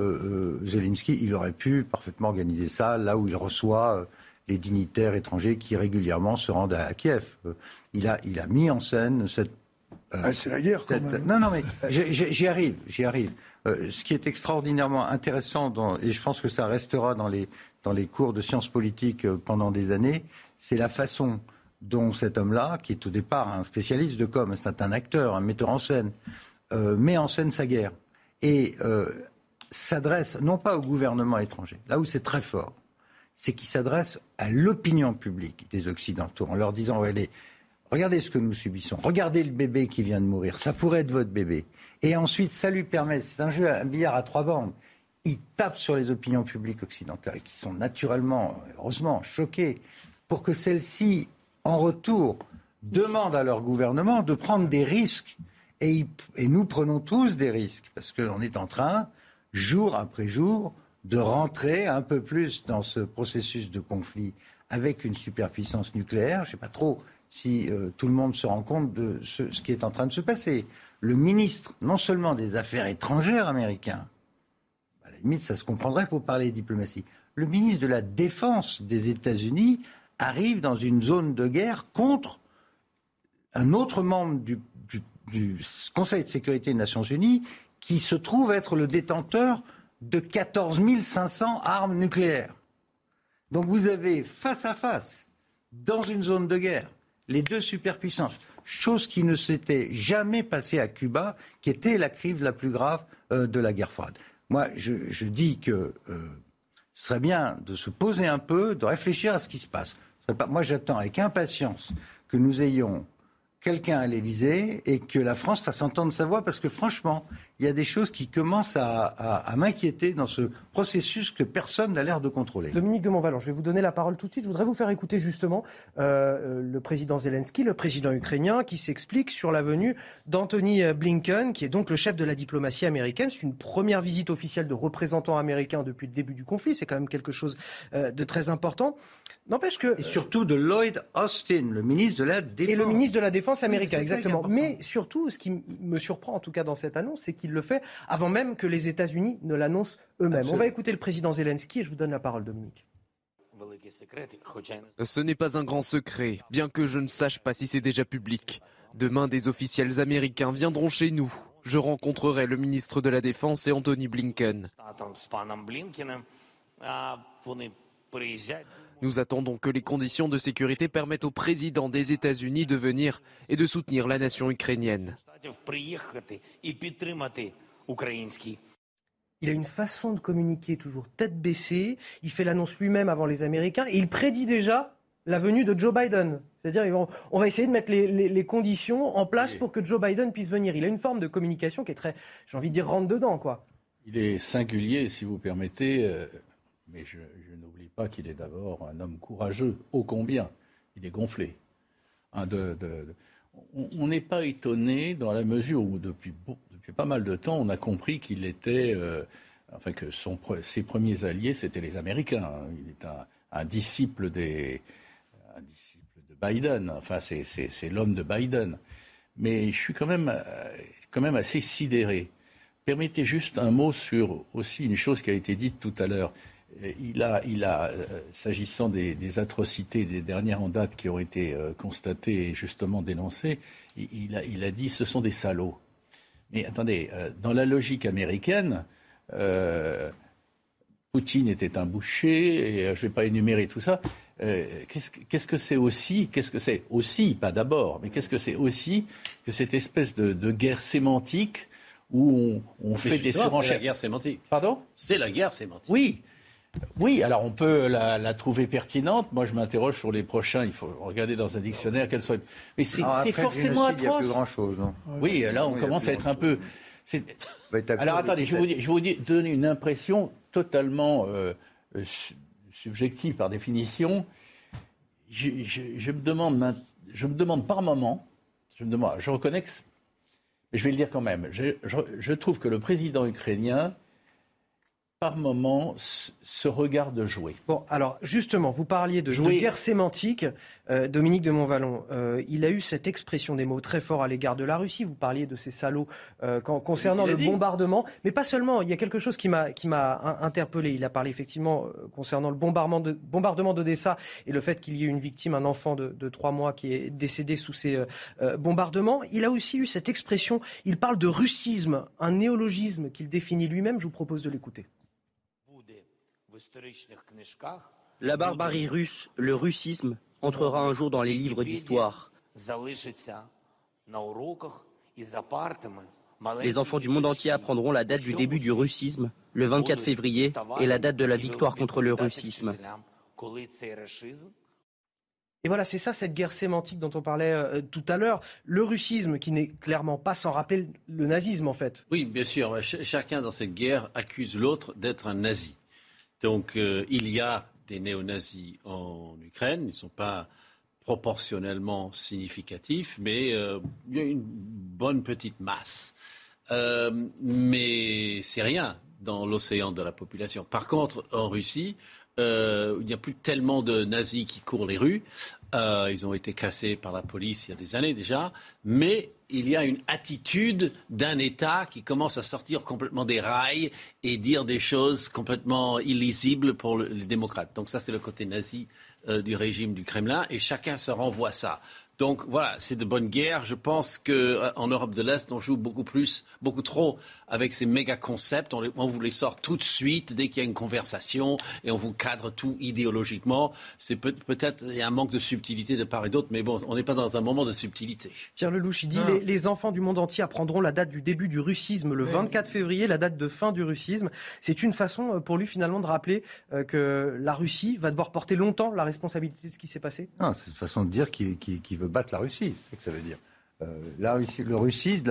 Zelensky, il aurait pu parfaitement organiser ça là où il reçoit les dignitaires étrangers qui régulièrement se rendent à, Kiev. Il a, il a mis en scène cette. Euh, ah, c'est la guerre, cette... quand même. Non, non, mais j'y arrive, j'y arrive. Euh, ce qui est extraordinairement intéressant, dans, et je pense que ça restera dans les, dans les cours de sciences politiques pendant des années, c'est la façon dont cet homme-là, qui est au départ un spécialiste de com, c'est un acteur, un metteur en scène, euh, met en scène sa guerre et s'adresse non pas au gouvernement étranger, là où c'est très fort, c'est qu'il s'adresse à l'opinion publique des Occidentaux en leur disant regardez, ce que nous subissons, regardez le bébé qui vient de mourir, ça pourrait être votre bébé. Et ensuite, ça lui permet, c'est un jeu, un billard à trois bandes, il tape sur les opinions publiques occidentales qui sont naturellement, heureusement, choquées pour que celles-ci, en retour, demandent à leur gouvernement de prendre des risques. Et nous prenons tous des risques parce qu'on est en train, jour après jour, de rentrer un peu plus dans ce processus de conflit avec une superpuissance nucléaire. Je ne sais pas trop si euh, tout le monde se rend compte de ce, qui est en train de se passer. Le ministre, non seulement des Affaires étrangères américain, à la limite, ça se comprendrait pour parler diplomatie, le ministre de la Défense des États-Unis arrive dans une zone de guerre contre un autre membre du Conseil de sécurité des Nations Unies qui se trouve être le détenteur de 14 500 armes nucléaires. Donc vous avez face à face, dans une zone de guerre, les deux superpuissances, chose qui ne s'était jamais passée à Cuba, qui était la crise la plus grave euh, de la guerre froide. Moi, je, dis que euh, ce serait bien de se poser un peu, de réfléchir à ce qui se passe. Pas, moi, j'attends avec impatience que nous ayons quelqu'un à l'Élysée et que la France fasse entendre sa voix parce que franchement, il y a des choses qui commencent à, m'inquiéter dans ce processus que personne n'a l'air de contrôler. Dominique de Montvalon, je vais vous donner la parole tout de suite. Je voudrais vous faire écouter justement euh, le président Zelensky, le président ukrainien, qui s'explique sur la venue d'Anthony Blinken, qui est donc le chef de la diplomatie américaine. C'est une première visite officielle de représentants américains depuis le début du conflit. C'est quand même quelque chose euh, de très important. N'empêche que. Et surtout de Lloyd Austin, le ministre de la Défense. Et le ministre de la Défense américain, exactement. Mais surtout, ce qui me surprend en tout cas dans cette annonce, c'est qu'il le fait avant même que les États-Unis ne l'annoncent eux-mêmes. On va écouter le président Zelensky et je vous donne la parole, Dominique. Ce n'est pas un grand secret, bien que je ne sache pas si c'est déjà public. Demain, des officiels américains viendront chez nous. Je rencontrerai le ministre de la Défense et Anthony Blinken. Nous attendons que les conditions de sécurité permettent au président des États-Unis de venir et de soutenir la nation ukrainienne. Il a une façon de communiquer toujours tête baissée. Il fait l'annonce lui-même avant les Américains et il prédit déjà la venue de Joe Biden. C'est-à-dire, on va essayer de mettre les, conditions en place pour que Joe Biden puisse venir. Il a une forme de communication qui est très, j'ai envie de dire, rentre dedans, quoi. Il est singulier, si vous permettez. Euh, mais je, n'oublie pas qu'il est d'abord un homme courageux, ô combien. Il est gonflé. on n'est pas étonné dans la mesure où depuis, pas mal de temps, on a compris qu'il était, euh, enfin que ses premiers alliés, c'était les Américains. Hein. Il est un, disciple des, un disciple de Biden. Enfin, c'est l'homme de Biden. Mais je suis quand même, euh, quand même assez sidéré. Permettez juste un mot sur aussi une chose qui a été dite tout à l'heure il a, il a euh, s'agissant des, atrocités des dernières en date qui ont été euh, constatées et justement dénoncées, il, a, il, a, dit ce sont des salauds. Mais attendez, euh, dans la logique américaine, Poutine était un boucher, et je ne vais pas énumérer tout ça. qu'est-ce, que c'est aussi, qu'est-ce que c'est aussi, pas d'abord, mais qu'est-ce que c'est aussi que cette espèce de, guerre sémantique où on, fait des surenchères. C'est la guerre sémantique. Pardon? C'est la guerre sémantique. Oui, oui, alors on peut la, trouver pertinente. Moi, je m'interroge sur les prochains. Il faut regarder dans un dictionnaire quels sont. Mais c'est forcément atroce. Il n'y a plus grand chose, non Oui, là, on commence à être un peu. Alors attendez, je vais vous, donner une impression totalement euh, subjective par définition. Je, me demande, je me demande par moment, je me demande, je reconnais que, mais je vais le dire quand même. je trouve que le président ukrainien par moment ce regard de jouer. Bon, alors justement, vous parliez de, jouer. guerre sémantique. Euh, Dominique de Montvalon, euh, il a eu cette expression des mots très forts à l'égard de la Russie. Vous parliez de ces salauds euh, concernant le bombardement, mais pas seulement. Il y a quelque chose qui m'a qui m'a interpellé. Il a parlé effectivement concernant le bombardement de bombardement d'Odessa et le fait qu'il y ait une victime, un enfant de, trois mois qui est décédé sous ces bombardements. Il a aussi eu cette expression. Il parle de russisme, un néologisme qu'il définit lui-même. Je vous propose de l'écouter. La barbarie russe, le russisme, entrera un jour dans les livres d'histoire. Les enfants du monde entier apprendront la date du début du russisme, le 24 février, et la date de la victoire contre le russisme. Et voilà, c'est ça cette guerre sémantique dont on parlait euh, tout à l'heure. Le russisme qui n'est clairement pas sans rappeler le nazisme en fait. Oui, bien sûr. chacun dans cette guerre accuse l'autre d'être un nazi. Donc euh, il y a des néo-nazis en Ukraine, ils ne sont pas proportionnellement significatifs, mais euh, il y a une bonne petite masse. Euh, mais c'est rien dans l'océan de la population. Par contre, en Russie, il n'y a plus tellement de nazis qui courent les rues. ils ont été cassés par la police il y a des années déjà, mais il y a une attitude d'un État qui commence à sortir complètement des rails et dire des choses complètement illisibles pour les démocrates. Donc ça, c'est le côté nazi euh, du régime du Kremlin et chacun se renvoie ça. Donc voilà, c'est de bonne guerre. Je pense qu'en euh, Europe de l'Est, on joue beaucoup plus, beaucoup trop avec ces méga concepts. On, vous les sort tout de suite dès qu'il y a une conversation et on vous cadre tout idéologiquement. C'est peut, être il y a un manque de subtilité de part et d'autre, mais bon, on n'est pas dans un moment de subtilité. Pierre Lelouch, il dit les, les, enfants du monde entier apprendront la date du début du russisme le 24 février, la date de fin du russisme. C'est une façon euh, pour lui finalement de rappeler euh, que la Russie va devoir porter longtemps la responsabilité de ce qui s'est passé. Non, c'est une façon de dire qu'il veut veut battre la Russie, c'est ce que ça veut dire. Euh, la Russie, le Russie,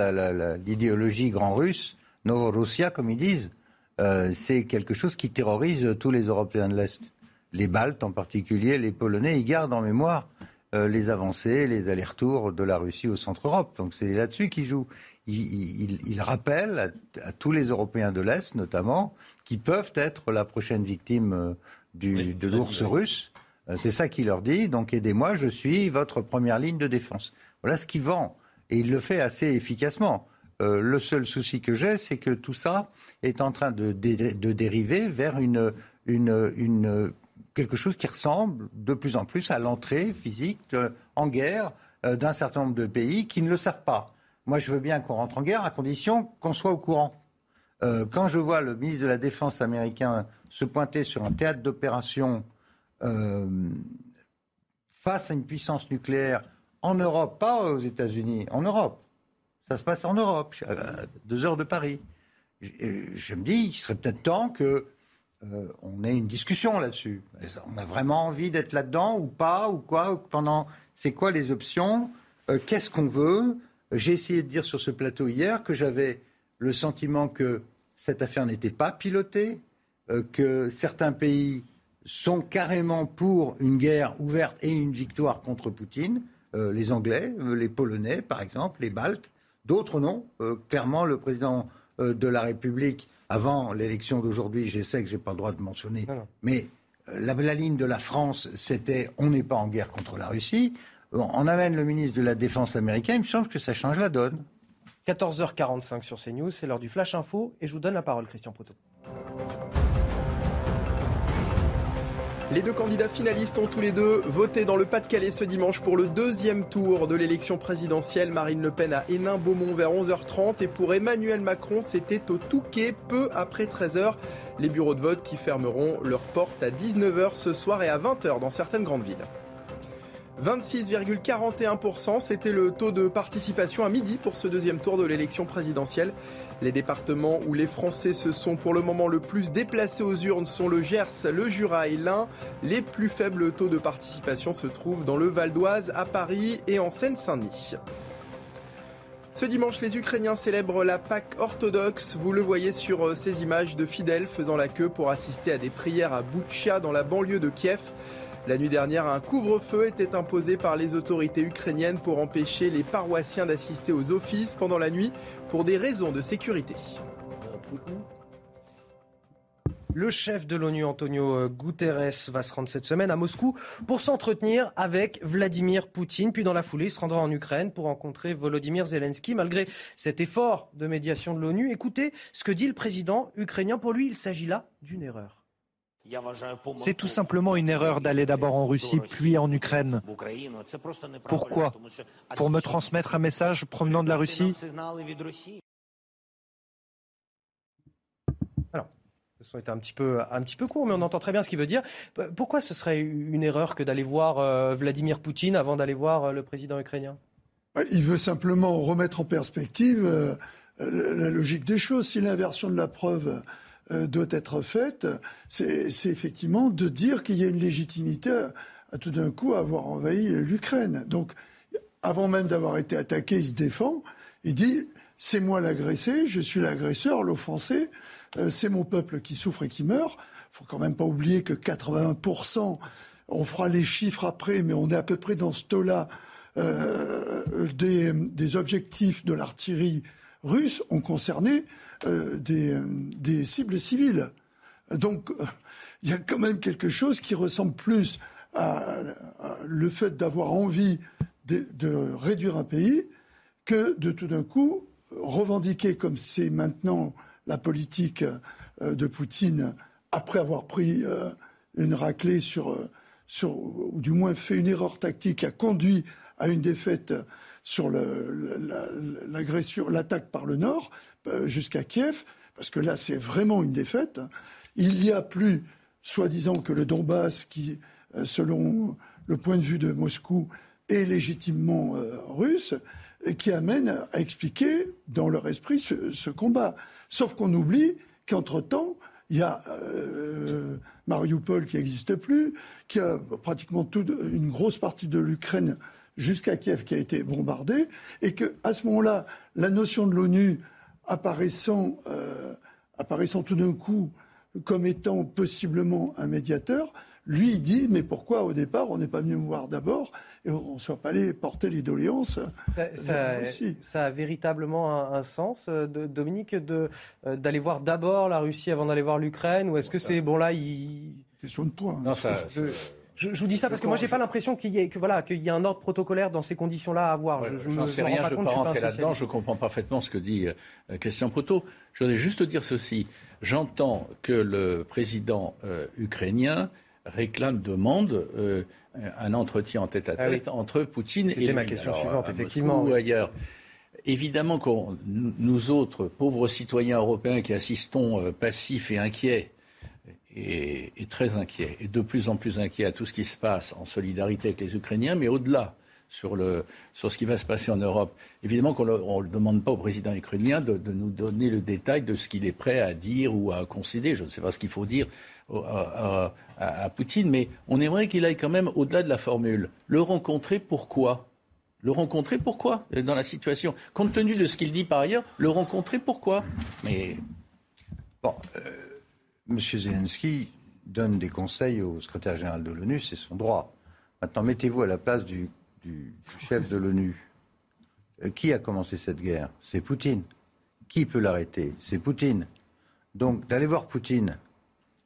l'idéologie grand russe, Novorussia, comme ils disent, euh, c'est quelque chose qui terrorise tous les Européens de l'Est. Les Baltes en particulier, les Polonais, ils gardent en mémoire euh, les avancées, les allers-retours de la Russie au centre-Europe. Donc c'est là-dessus qu'ils jouent. Ils, rappellent à, tous les Européens de l'Est, notamment, qui peuvent être la prochaine victime de l'ours russe. C'est ça qu'il leur dit. Donc aidez-moi, je suis votre première ligne de défense. Voilà ce qu'il vend. Et il le fait assez efficacement. Euh, le seul souci que j'ai, c'est que tout ça est en train de, dériver vers quelque chose qui ressemble de plus en plus à l'entrée physique en guerre euh, d'un certain nombre de pays qui ne le savent pas. Moi, je veux bien qu'on rentre en guerre à condition qu'on soit au courant. Euh, quand je vois le ministre de la Défense américain se pointer sur un théâtre d'opération face à une puissance nucléaire en Europe, pas aux États-Unis, en Europe. Ça se passe en Europe, à deux heures de Paris. Je, me dis, il serait peut-être temps que euh, on ait une discussion là-dessus. On a vraiment envie d'être là-dedans ou pas ou quoi Pendant, c'est quoi les options euh, Qu'est-ce qu'on veut? J'ai essayé de dire sur ce plateau hier que j'avais le sentiment que cette affaire n'était pas pilotée, euh, que certains pays sont carrément pour une guerre ouverte et une victoire contre Poutine. Euh, les Anglais, euh, les Polonais, par exemple, les Baltes. D'autres non. Euh, clairement, le président de la République, avant l'élection d'aujourd'hui, je sais que je n'ai pas le droit de mentionner, mais la, ligne de la France, c'était on n'est pas en guerre contre la Russie. On amène le ministre de la Défense américain, il me semble que ça change la donne. 14h45 sur CNews, c'est l'heure du Flash Info et je vous donne la parole, Christian Poteau. Les deux candidats finalistes ont tous les deux voté dans le Pas-de-Calais ce dimanche pour le deuxième tour de l'élection présidentielle. Marine Le Pen à Hénin-Beaumont vers 11h30 et pour Emmanuel Macron, c'était au Touquet peu après 13h. Les bureaux de vote qui fermeront leurs portes à 19h ce soir et à 20h dans certaines grandes villes. 26,41%, c'était le taux de participation à midi pour ce deuxième tour de l'élection présidentielle. Les départements où les Français se sont pour le moment le plus déplacés aux urnes sont le Gers, le Jura et l'Ain. Les plus faibles taux de participation se trouvent dans le Val d'Oise, à Paris et en Seine-Saint-Denis. Ce dimanche, les Ukrainiens célèbrent la Pâque orthodoxe. Vous le voyez sur euh, ces images de fidèles faisant la queue pour assister à des prières à Boutcha dans la banlieue de Kiev. La nuit dernière, un couvre-feu était imposé par les autorités ukrainiennes pour empêcher les paroissiens d'assister aux offices pendant la nuit pour des raisons de sécurité. Le chef de l'ONU, Antonio Guterres, va se rendre cette semaine à Moscou pour s'entretenir avec Vladimir Poutine. Puis dans la foulée, il se rendra en Ukraine pour rencontrer Volodymyr Zelensky. Malgré cet effort de médiation de l'ONU, écoutez ce que dit le président ukrainien. Pour lui, il s'agit là d'une erreur. C'est tout simplement une erreur d'aller d'abord en Russie puis en Ukraine. Pourquoi? Pour me transmettre un message provenant de la Russie? Alors, ce été un petit, peu, un petit peu court, mais on entend très bien ce qu'il veut dire. Pourquoi ce serait une erreur que d'aller voir euh, Vladimir Poutine avant d'aller voir euh, le président ukrainien? Il veut simplement remettre en perspective euh, la logique des choses. Si l'inversion de la preuve euh, doit être faite, c'est effectivement de dire qu'il y a une légitimité à, tout d'un coup avoir envahi l'Ukraine. Donc, avant même d'avoir été attaqué, il se défend. Il dit c'est moi l'agressé, je suis l'agresseur, l'offensé, euh, c'est mon peuple qui souffre et qui meurt. Il faut quand même pas oublier que 81%, on fera les chiffres après, mais on est à peu près dans ce taux-là euh, des, objectifs de l'artillerie russe ont concerné euh, des, cibles civiles. Donc, euh, il y a quand même quelque chose qui ressemble plus à, le fait d'avoir envie de, réduire un pays que de tout d'un coup revendiquer, comme c'est maintenant la politique euh, de Poutine, après avoir pris une raclée sur, sur, ou du moins fait une erreur tactique qui a conduit à une défaite sur l'agression, l'attaque par le Nord, euh, jusqu'à Kiev, parce que là, c'est vraiment une défaite. Il n'y a plus, soi-disant, que le Donbass qui, euh, selon le point de vue de Moscou, est légitimement euh, russe, qui amène à expliquer dans leur esprit ce, combat. Sauf qu'on oublie qu'entre-temps, il y a Mariupol qui n'existe plus, qu'il y a pratiquement toute une grosse partie de l'Ukraine jusqu'à Kiev qui a été bombardée, et que à ce moment-là, la notion de l'ONU apparaissant, euh, apparaissant tout d'un coup comme étant possiblement un médiateur, lui, il dit, mais pourquoi au départ on n'est pas venu me voir d'abord et on ne soit pas allé porter les doléances ça, ça, a véritablement un, sens, euh, de, Dominique, de, euh, d'aller voir d'abord la Russie avant d'aller voir l'Ukraine Ou est-ce que c'est, bon là, il... Question de point. Non, ça, je, vous dis ça parce que moi, j'ai pas l'impression qu'il y ait que voilà qu'il y a un ordre protocolaire dans ces conditions-là à avoir. je, ne sais rien, je ne veux pas rentrer là-dedans. Je comprends parfaitement ce que dit euh, Christian Proto. Je voudrais juste dire ceci. J'entends que le président euh, ukrainien réclame, demande euh, un entretien en tête-à-tête ah entre Poutine et ma question suivante, effectivement. Ou ailleurs. Évidemment que nous autres, pauvres citoyens européens qui assistons passifs et inquiets est, très inquiet, et de plus en plus inquiet à tout ce qui se passe en solidarité avec les Ukrainiens, mais au-delà, sur, le, sur ce qui va se passer en Europe. Évidemment qu'on ne demande pas au président ukrainien de, nous donner le détail de ce qu'il est prêt à dire ou à concéder. Je ne sais pas ce qu'il faut dire à, Poutine, mais on aimerait qu'il aille quand même au-delà de la formule. Le rencontrer, pourquoi? Le rencontrer, pourquoi? Dans la situation. Compte tenu de ce qu'il dit par ailleurs, le rencontrer, pourquoi? Mais. Euh, M. Zelensky donne des conseils au secrétaire général de l'ONU, c'est son droit. Maintenant, mettez-vous à la place du, chef de l'ONU. Euh, qui a commencé cette guerre? C'est Poutine. Qui peut l'arrêter? C'est Poutine. Donc, d'aller voir Poutine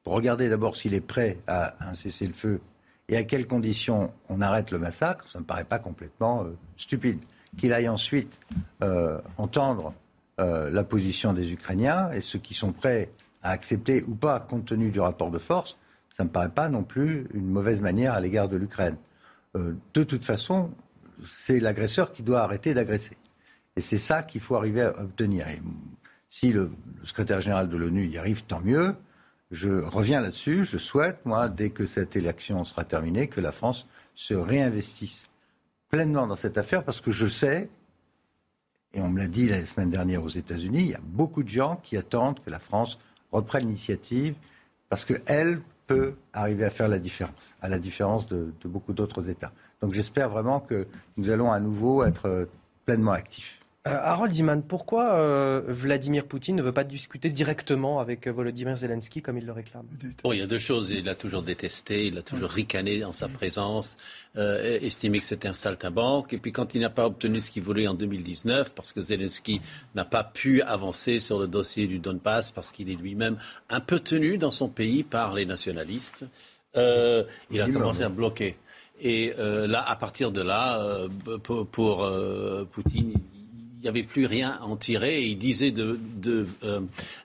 pour regarder d'abord s'il est prêt à un cessez-le-feu et à quelles conditions on arrête le massacre, ça ne me paraît pas complètement euh, stupide. Qu'il aille ensuite euh, entendre la position des Ukrainiens et ceux qui sont prêts à accepter ou pas, compte tenu du rapport de force, ça ne me paraît pas non plus une mauvaise manière à l'égard de l'Ukraine. Euh, de toute façon, c'est l'agresseur qui doit arrêter d'agresser. Et c'est ça qu'il faut arriver à obtenir. Et si le, secrétaire général de l'ONU y arrive, tant mieux. Je reviens là-dessus. Je souhaite, moi, dès que cette élection sera terminée, que la France se réinvestisse pleinement dans cette affaire parce que je sais, et on me l'a dit la semaine dernière aux États-Unis, il y a beaucoup de gens qui attendent que la France reprenne l'initiative parce qu'elle peut arriver à faire la différence, à la différence de, de beaucoup d'autres États. Donc j'espère vraiment que nous allons à nouveau être pleinement actifs. Euh, Harold Ziman, pourquoi euh, Vladimir Poutine ne veut pas discuter directement avec euh, Volodymyr Zelensky comme il le réclame? Bon, il y a deux choses. Il l'a toujours détesté, il a toujours ricané en sa présence, estimé que c'était un saltimbanque. Et puis quand il n'a pas obtenu ce qu'il voulait en 2019, parce que Zelensky n'a pas pu avancer sur le dossier du Donbass, parce qu'il est lui-même un peu tenu dans son pays par les nationalistes, il a commencé à bloquer. Et là, à partir de là, pour, pour Poutine, il n'y avait plus rien à en tirer. Et il disait de, euh,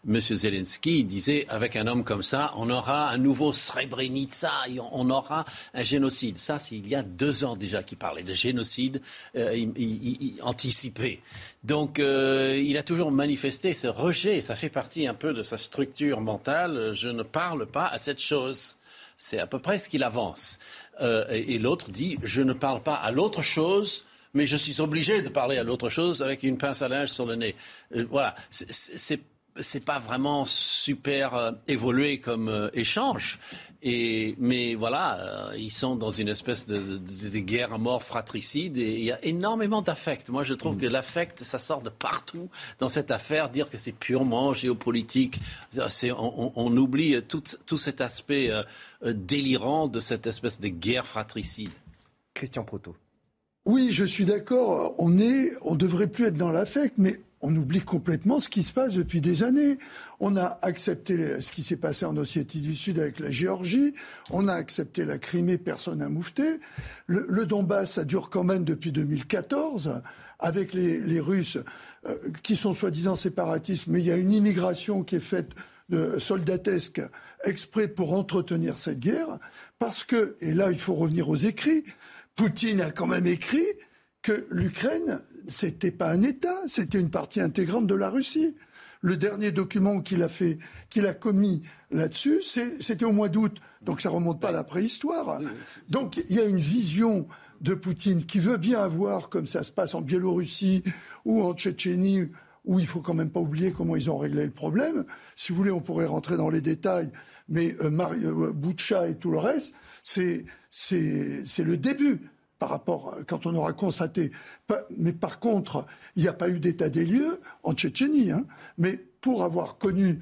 M. Zelensky, il disait, avec un homme comme ça, on aura un nouveau Srebrenica, on aura un génocide. Ça, c'est il y a deux ans déjà qu'il parlait de génocide euh, anticipé. Donc, euh, il a toujours manifesté ce rejet. Ça fait partie un peu de sa structure mentale. Je ne parle pas à cette chose. C'est à peu près ce qu'il avance. et, et l'autre dit, je ne parle pas à l'autre chose mais je suis obligé de parler à l'autre chose avec une pince à linge sur le nez. Euh, voilà, c'est c'est pas vraiment super euh, évolué comme euh, échange. Et, mais voilà, ils sont dans une espèce de, de, guerre à mort fratricide et il y a énormément d'affect. Moi, je trouve que l'affect, ça sort de partout dans cette affaire. Dire que c'est purement géopolitique, on, on, oublie tout, tout, cet aspect délirant de cette espèce de guerre fratricide. Christian Proto. Oui, je suis d'accord. On est, on devrait plus être dans l'affect, mais on oublie complètement ce qui se passe depuis des années. On a accepté ce qui s'est passé en Ossétie du Sud avec la Géorgie. On a accepté la Crimée, personne n'a moufté. Le, Donbass, ça dure quand même depuis 2014 avec les, Russes euh, qui sont soi-disant séparatistes, mais il y a une immigration qui est faite de soldatesque exprès pour entretenir cette guerre, parce que, et là il faut revenir aux écrits, Poutine a quand même écrit que l'Ukraine, c'était pas un État, c'était une partie intégrante de la Russie. Le dernier document qu'il a fait, qu'il a commis là-dessus, c'était au mois d'août. Donc ça remonte pas à la préhistoire. Donc il y a une vision de Poutine qui veut bien avoir, comme ça se passe en Biélorussie ou en Tchétchénie, où il faut quand même pas oublier comment ils ont réglé le problème. Si vous voulez, on pourrait rentrer dans les détails, mais euh, euh et tout le reste, c'est le début. par rapport quand on aura constaté. Mais par contre, il n'y a pas eu d'état des lieux en Tchétchénie. Hein. Mais pour avoir connu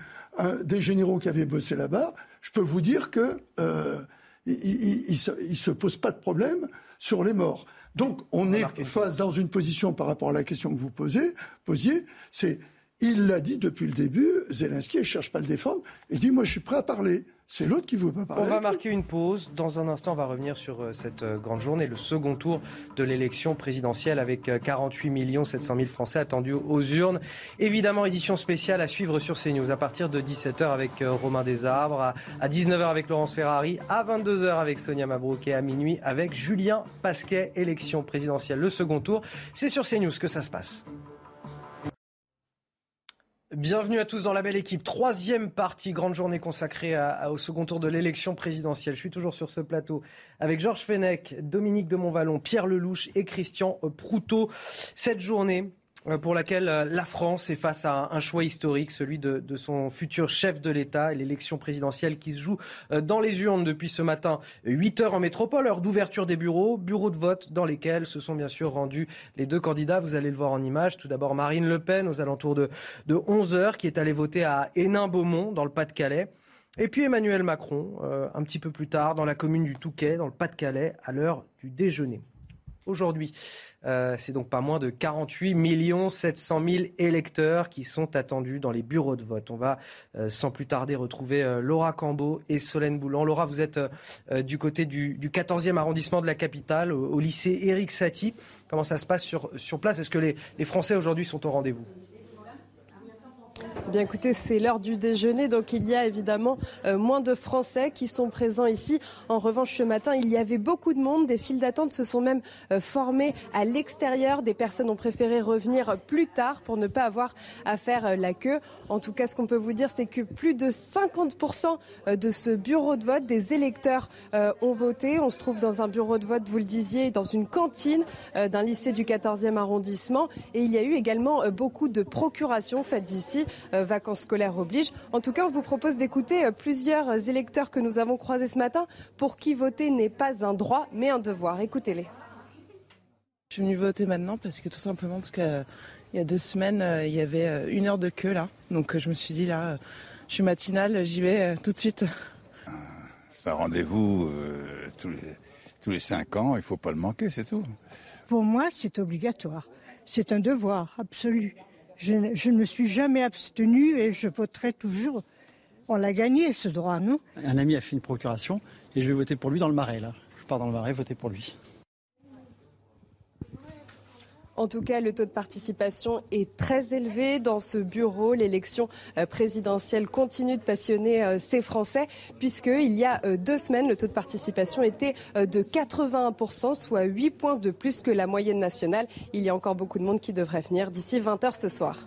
des généraux qui avaient bossé là-bas, je peux vous dire que euh, se, pose pas de problème sur les morts. Donc on est face dans une position par rapport à la question que vous posez, posiez, c'est il l'a dit depuis le début, Zelensky ne cherche pas à le défendre, il dit moi je suis prêt à parler. C'est l'autre qui ne veut pas parler. On va marquer une pause. Dans un instant, on va revenir sur euh, cette euh, grande journée, le second tour de l'élection présidentielle avec 48 700 000 Français attendus aux urnes. Évidemment, édition spéciale à suivre sur CNews à partir de 17h avec euh, Romain Desarbres, à 19h avec Laurence Ferrari, à 22h avec Sonia Mabrouk et à minuit avec Julien Pasquet. Élection présidentielle, le second tour. C'est sur CNews que ça se passe. Bienvenue à tous dans la belle équipe. Troisième partie, grande journée consacrée au second tour de l'élection présidentielle. Je suis toujours sur ce plateau avec Georges Fenech, Dominique de Montvalon, Pierre Lelouch et Christian Proutot. Cette journée, pour laquelle euh, la France est face à un choix historique, celui de, son futur chef de l'État et l'élection présidentielle qui se joue euh, dans les urnes depuis ce matin, 8 heures en métropole, heure d'ouverture des bureaux, bureaux de vote dans lesquels se sont bien sûr rendus les deux candidats. Vous allez le voir en image. Tout d'abord Marine Le Pen aux alentours de, de 11 heures qui est allée voter à Hénin-Beaumont dans le Pas-de-Calais. Et puis Emmanuel Macron, un petit peu plus tard, dans la commune du Touquet, dans le Pas-de-Calais, à l'heure du déjeuner. Aujourd'hui, euh, c'est donc pas moins de 48 700 000 électeurs qui sont attendus dans les bureaux de vote. On va euh, sans plus tarder retrouver euh, Laura Cambeau et Solène Boulan. Laura, vous êtes du côté du, 14e arrondissement de la capitale, au, lycée Éric Satie. Comment ça se passe sur, sur place? Est-ce que les Français aujourd'hui sont au rendez-vous? Bien écoutez, c'est l'heure du déjeuner, donc il y a évidemment euh, moins de Français qui sont présents ici. En revanche, ce matin, il y avait beaucoup de monde. Des files d'attente se sont même euh, formées à l'extérieur. Des personnes ont préféré revenir plus tard pour ne pas avoir à faire euh, la queue. En tout cas, ce qu'on peut vous dire, c'est que plus de 50% de ce bureau de vote, des électeurs ont voté. On se trouve dans un bureau de vote, vous le disiez, dans une cantine d'un lycée du 14e arrondissement. Et il y a eu également beaucoup de procurations faites ici vacances scolaires oblige. En tout cas, on vous propose d'écouter euh, plusieurs électeurs que nous avons croisés ce matin pour qui voter n'est pas un droit mais un devoir. Écoutez-les. Je suis venue voter maintenant parce que tout simplement parce qu'il euh, y a deux semaines, il y avait une heure de queue là. Donc je me suis dit là, je suis matinale, j'y vais tout de suite. C'est un rendez-vous tous, les, tous les cinq ans, il ne faut pas le manquer, c'est tout. Pour moi, c'est obligatoire. C'est un devoir absolu. Je, ne me suis jamais abstenue et je voterai toujours. On l'a gagné ce droit, non? Un ami a fait une procuration et je vais voter pour lui dans le Marais. Là. Je pars dans le Marais voter pour lui. En tout cas, le taux de participation est très élevé dans ce bureau. L'élection euh, présidentielle continue de passionner euh, ces Français, puisqu'il y a euh, deux semaines, le taux de participation était de 81%, soit 8 points de plus que la moyenne nationale. Il y a encore beaucoup de monde qui devrait venir d'ici 20h ce soir.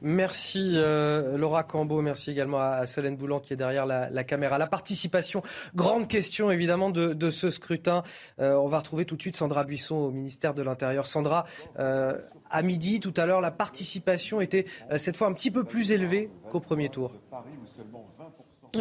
Merci euh, Laura Cambeau, merci également à, Solène Boulan qui est derrière la, caméra. La participation, grande question évidemment de, ce scrutin. Euh, on va retrouver tout de suite Sandra Buisson au ministère de l'Intérieur. Sandra, euh, à midi tout à l'heure, la participation était cette fois un petit peu plus élevée qu'au premier tour.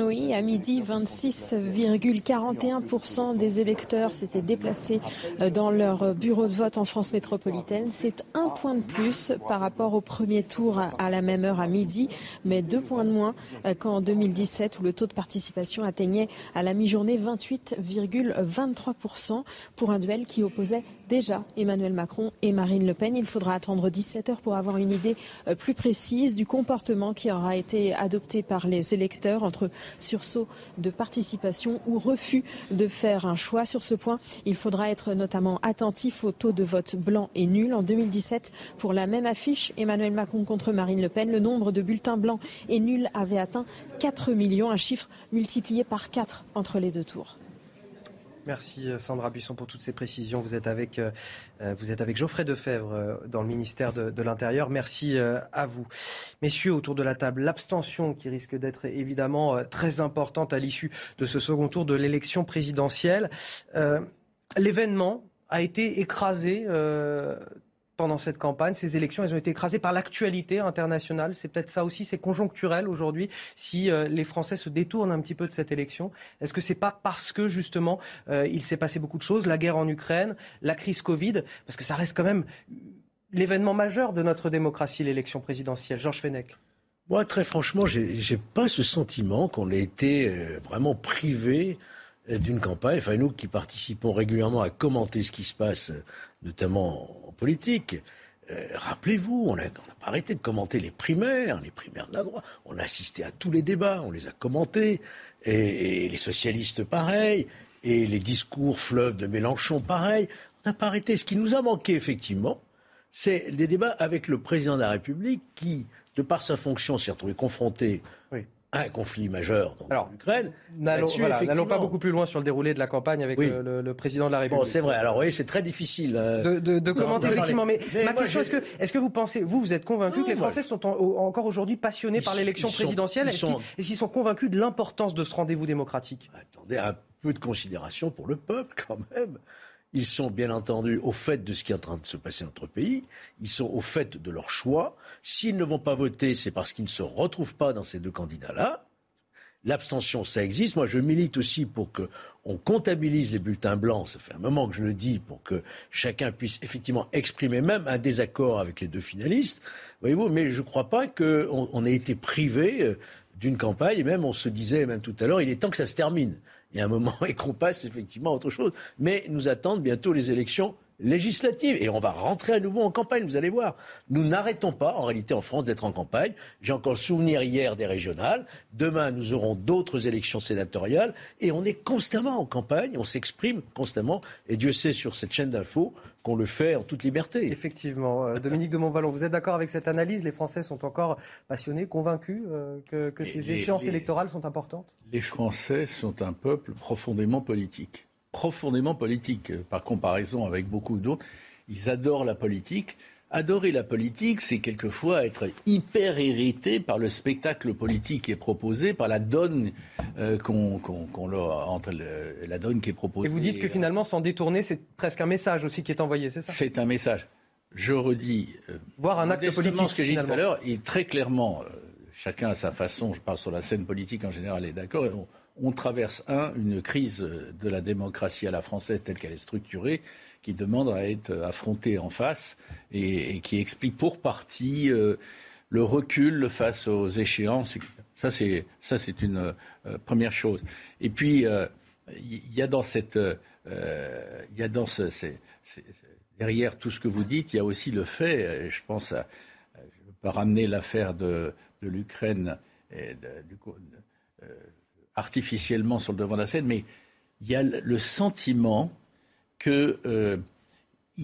Oui, à midi, 26,41% des électeurs s'étaient déplacés euh, dans leur bureau de vote en France métropolitaine. C'est un point de plus par rapport au premier tour à la même heure à midi, mais deux points de moins euh, qu'en 2017 où le taux de participation atteignait à la mi-journée 28,23% pour un duel qui opposait déjà Emmanuel Macron et Marine Le Pen. Il faudra attendre 17 heures pour avoir une idée euh, plus précise du comportement qui aura été adopté par les électeurs entre sursaut de participation ou refus de faire un choix sur ce point. Il faudra être notamment attentif au taux de vote blanc et nul. En 2017, pour la même affiche, Emmanuel Macron contre Marine Le Pen, le nombre de bulletins blancs et nuls avait atteint 4 millions, un chiffre multiplié par 4 entre les deux tours. Merci euh, Sandra Buisson pour toutes ces précisions. Vous êtes avec, euh, euh, vous êtes avec Geoffrey Defebvre dans le ministère de, l'Intérieur. Merci à vous. Messieurs, autour de la table, l'abstention qui risque d'être évidemment très importante à l'issue de ce second tour de l'élection présidentielle. L'événement a été écrasé pendant cette campagne. Ces élections, elles ont été écrasées par l'actualité internationale. C'est peut-être ça aussi, c'est conjoncturel aujourd'hui. Si euh, les Français se détournent un petit peu de cette élection, est-ce que c'est pas parce que justement euh, il s'est passé beaucoup de choses, la guerre en Ukraine, la crise Covid, parce que ça reste quand même l'événement majeur de notre démocratie, l'élection présidentielle. Georges Fenech. Moi, très franchement, j'ai pas ce sentiment qu'on ait été euh, vraiment privé d'une campagne. Enfin, nous qui participons régulièrement à commenter ce qui se passe, notamment en politique, euh, rappelez-vous, on n'a pas arrêté de commenter les primaires, les primaires de la droite. On a assisté à tous les débats, on les a commentés. Et, les socialistes, pareil. Et les discours fleuves de Mélenchon, pareil. On n'a pas arrêté. Ce qui nous a manqué, effectivement, c'est des débats avec le président de la République qui, de par sa fonction, s'est retrouvé confronté un conflit majeur en Ukraine. N'allons pas beaucoup plus loin sur le déroulé de la campagne avec le, président de la République. Bon, c'est vrai. Alors, oui, c'est très difficile euh, de, commenter, effectivement. Mais, ma question, est-ce que, est que vous pensez, vous, vous êtes convaincu que les Français sont encore aujourd'hui passionnés par l'élection présidentielle? et qu'ils sont convaincus de l'importance de ce rendez-vous démocratique? Attendez, un peu de considération pour le peuple, quand même. Ils sont bien entendu au fait de ce qui est en train de se passer dans notre pays. Ils sont au fait de leur choix. S'ils ne vont pas voter, c'est parce qu'ils ne se retrouvent pas dans ces deux candidats-là. L'abstention, ça existe. Moi, je milite aussi pour qu'on comptabilise les bulletins blancs. Ça fait un moment que je le dis pour que chacun puisse effectivement exprimer même un désaccord avec les deux finalistes. Voyez-vous, mais je ne crois pas qu'on ait été privé euh, d'une campagne. Et même, on se disait, même tout à l'heure, il est temps que ça se termine il y a un moment et qu'on passe effectivement à autre chose. Mais nous attendent bientôt les élections législatives. Et on va rentrer à nouveau en campagne, vous allez voir. Nous n'arrêtons pas, en réalité, en France, d'être en campagne. J'ai encore le souvenir hier des régionales. Demain, nous aurons d'autres élections sénatoriales. Et on est constamment en campagne, on s'exprime constamment. Et Dieu sait sur cette chaîne d'infos qu'on le fait en toute liberté. Effectivement. Euh, Dominique de Montvalon, vous êtes d'accord avec cette analyse? Les Français sont encore passionnés, convacus euh, que, ces échéances électorales sont importantes? Les Français sont un peuple profondément politique. Profondément politique, euh, par comparaison avec beaucoup d'autres. Ils adorent la politique. Adorer la politique, c'est quelquefois être hyper irrité par le spectacle politique qui est proposé, par la donne euh, qu'on, leur, entre la donne qui est proposée. Et vous dites que finalement, sans détourner, c'est presque un message aussi qui est envoyé, c'est ça? C'est un message. Je redis. Euh, Voir un acte politique. Ce que j'ai dit tout à l'heure, et très clairement, euh, chacun à sa façon. Je parle sur la scène politique en général, est d'accord. On, traverse un une crise de la démocratie à la française telle qu'elle est structurée qui demande à être affronté en face et, qui explique pour partie euh, le recul face aux échéances. Ça, c'est ça, c'est une euh, première chose. Et puis, il euh, y, a dans cette, il y a dans ce, derrière tout ce que vous dites, il y a aussi le fait, je pense, à, je ne veux pas ramener l'affaire de, de l'Ukraine artificiellement sur le devant de la scène, mais il y a le sentiment qu'il euh,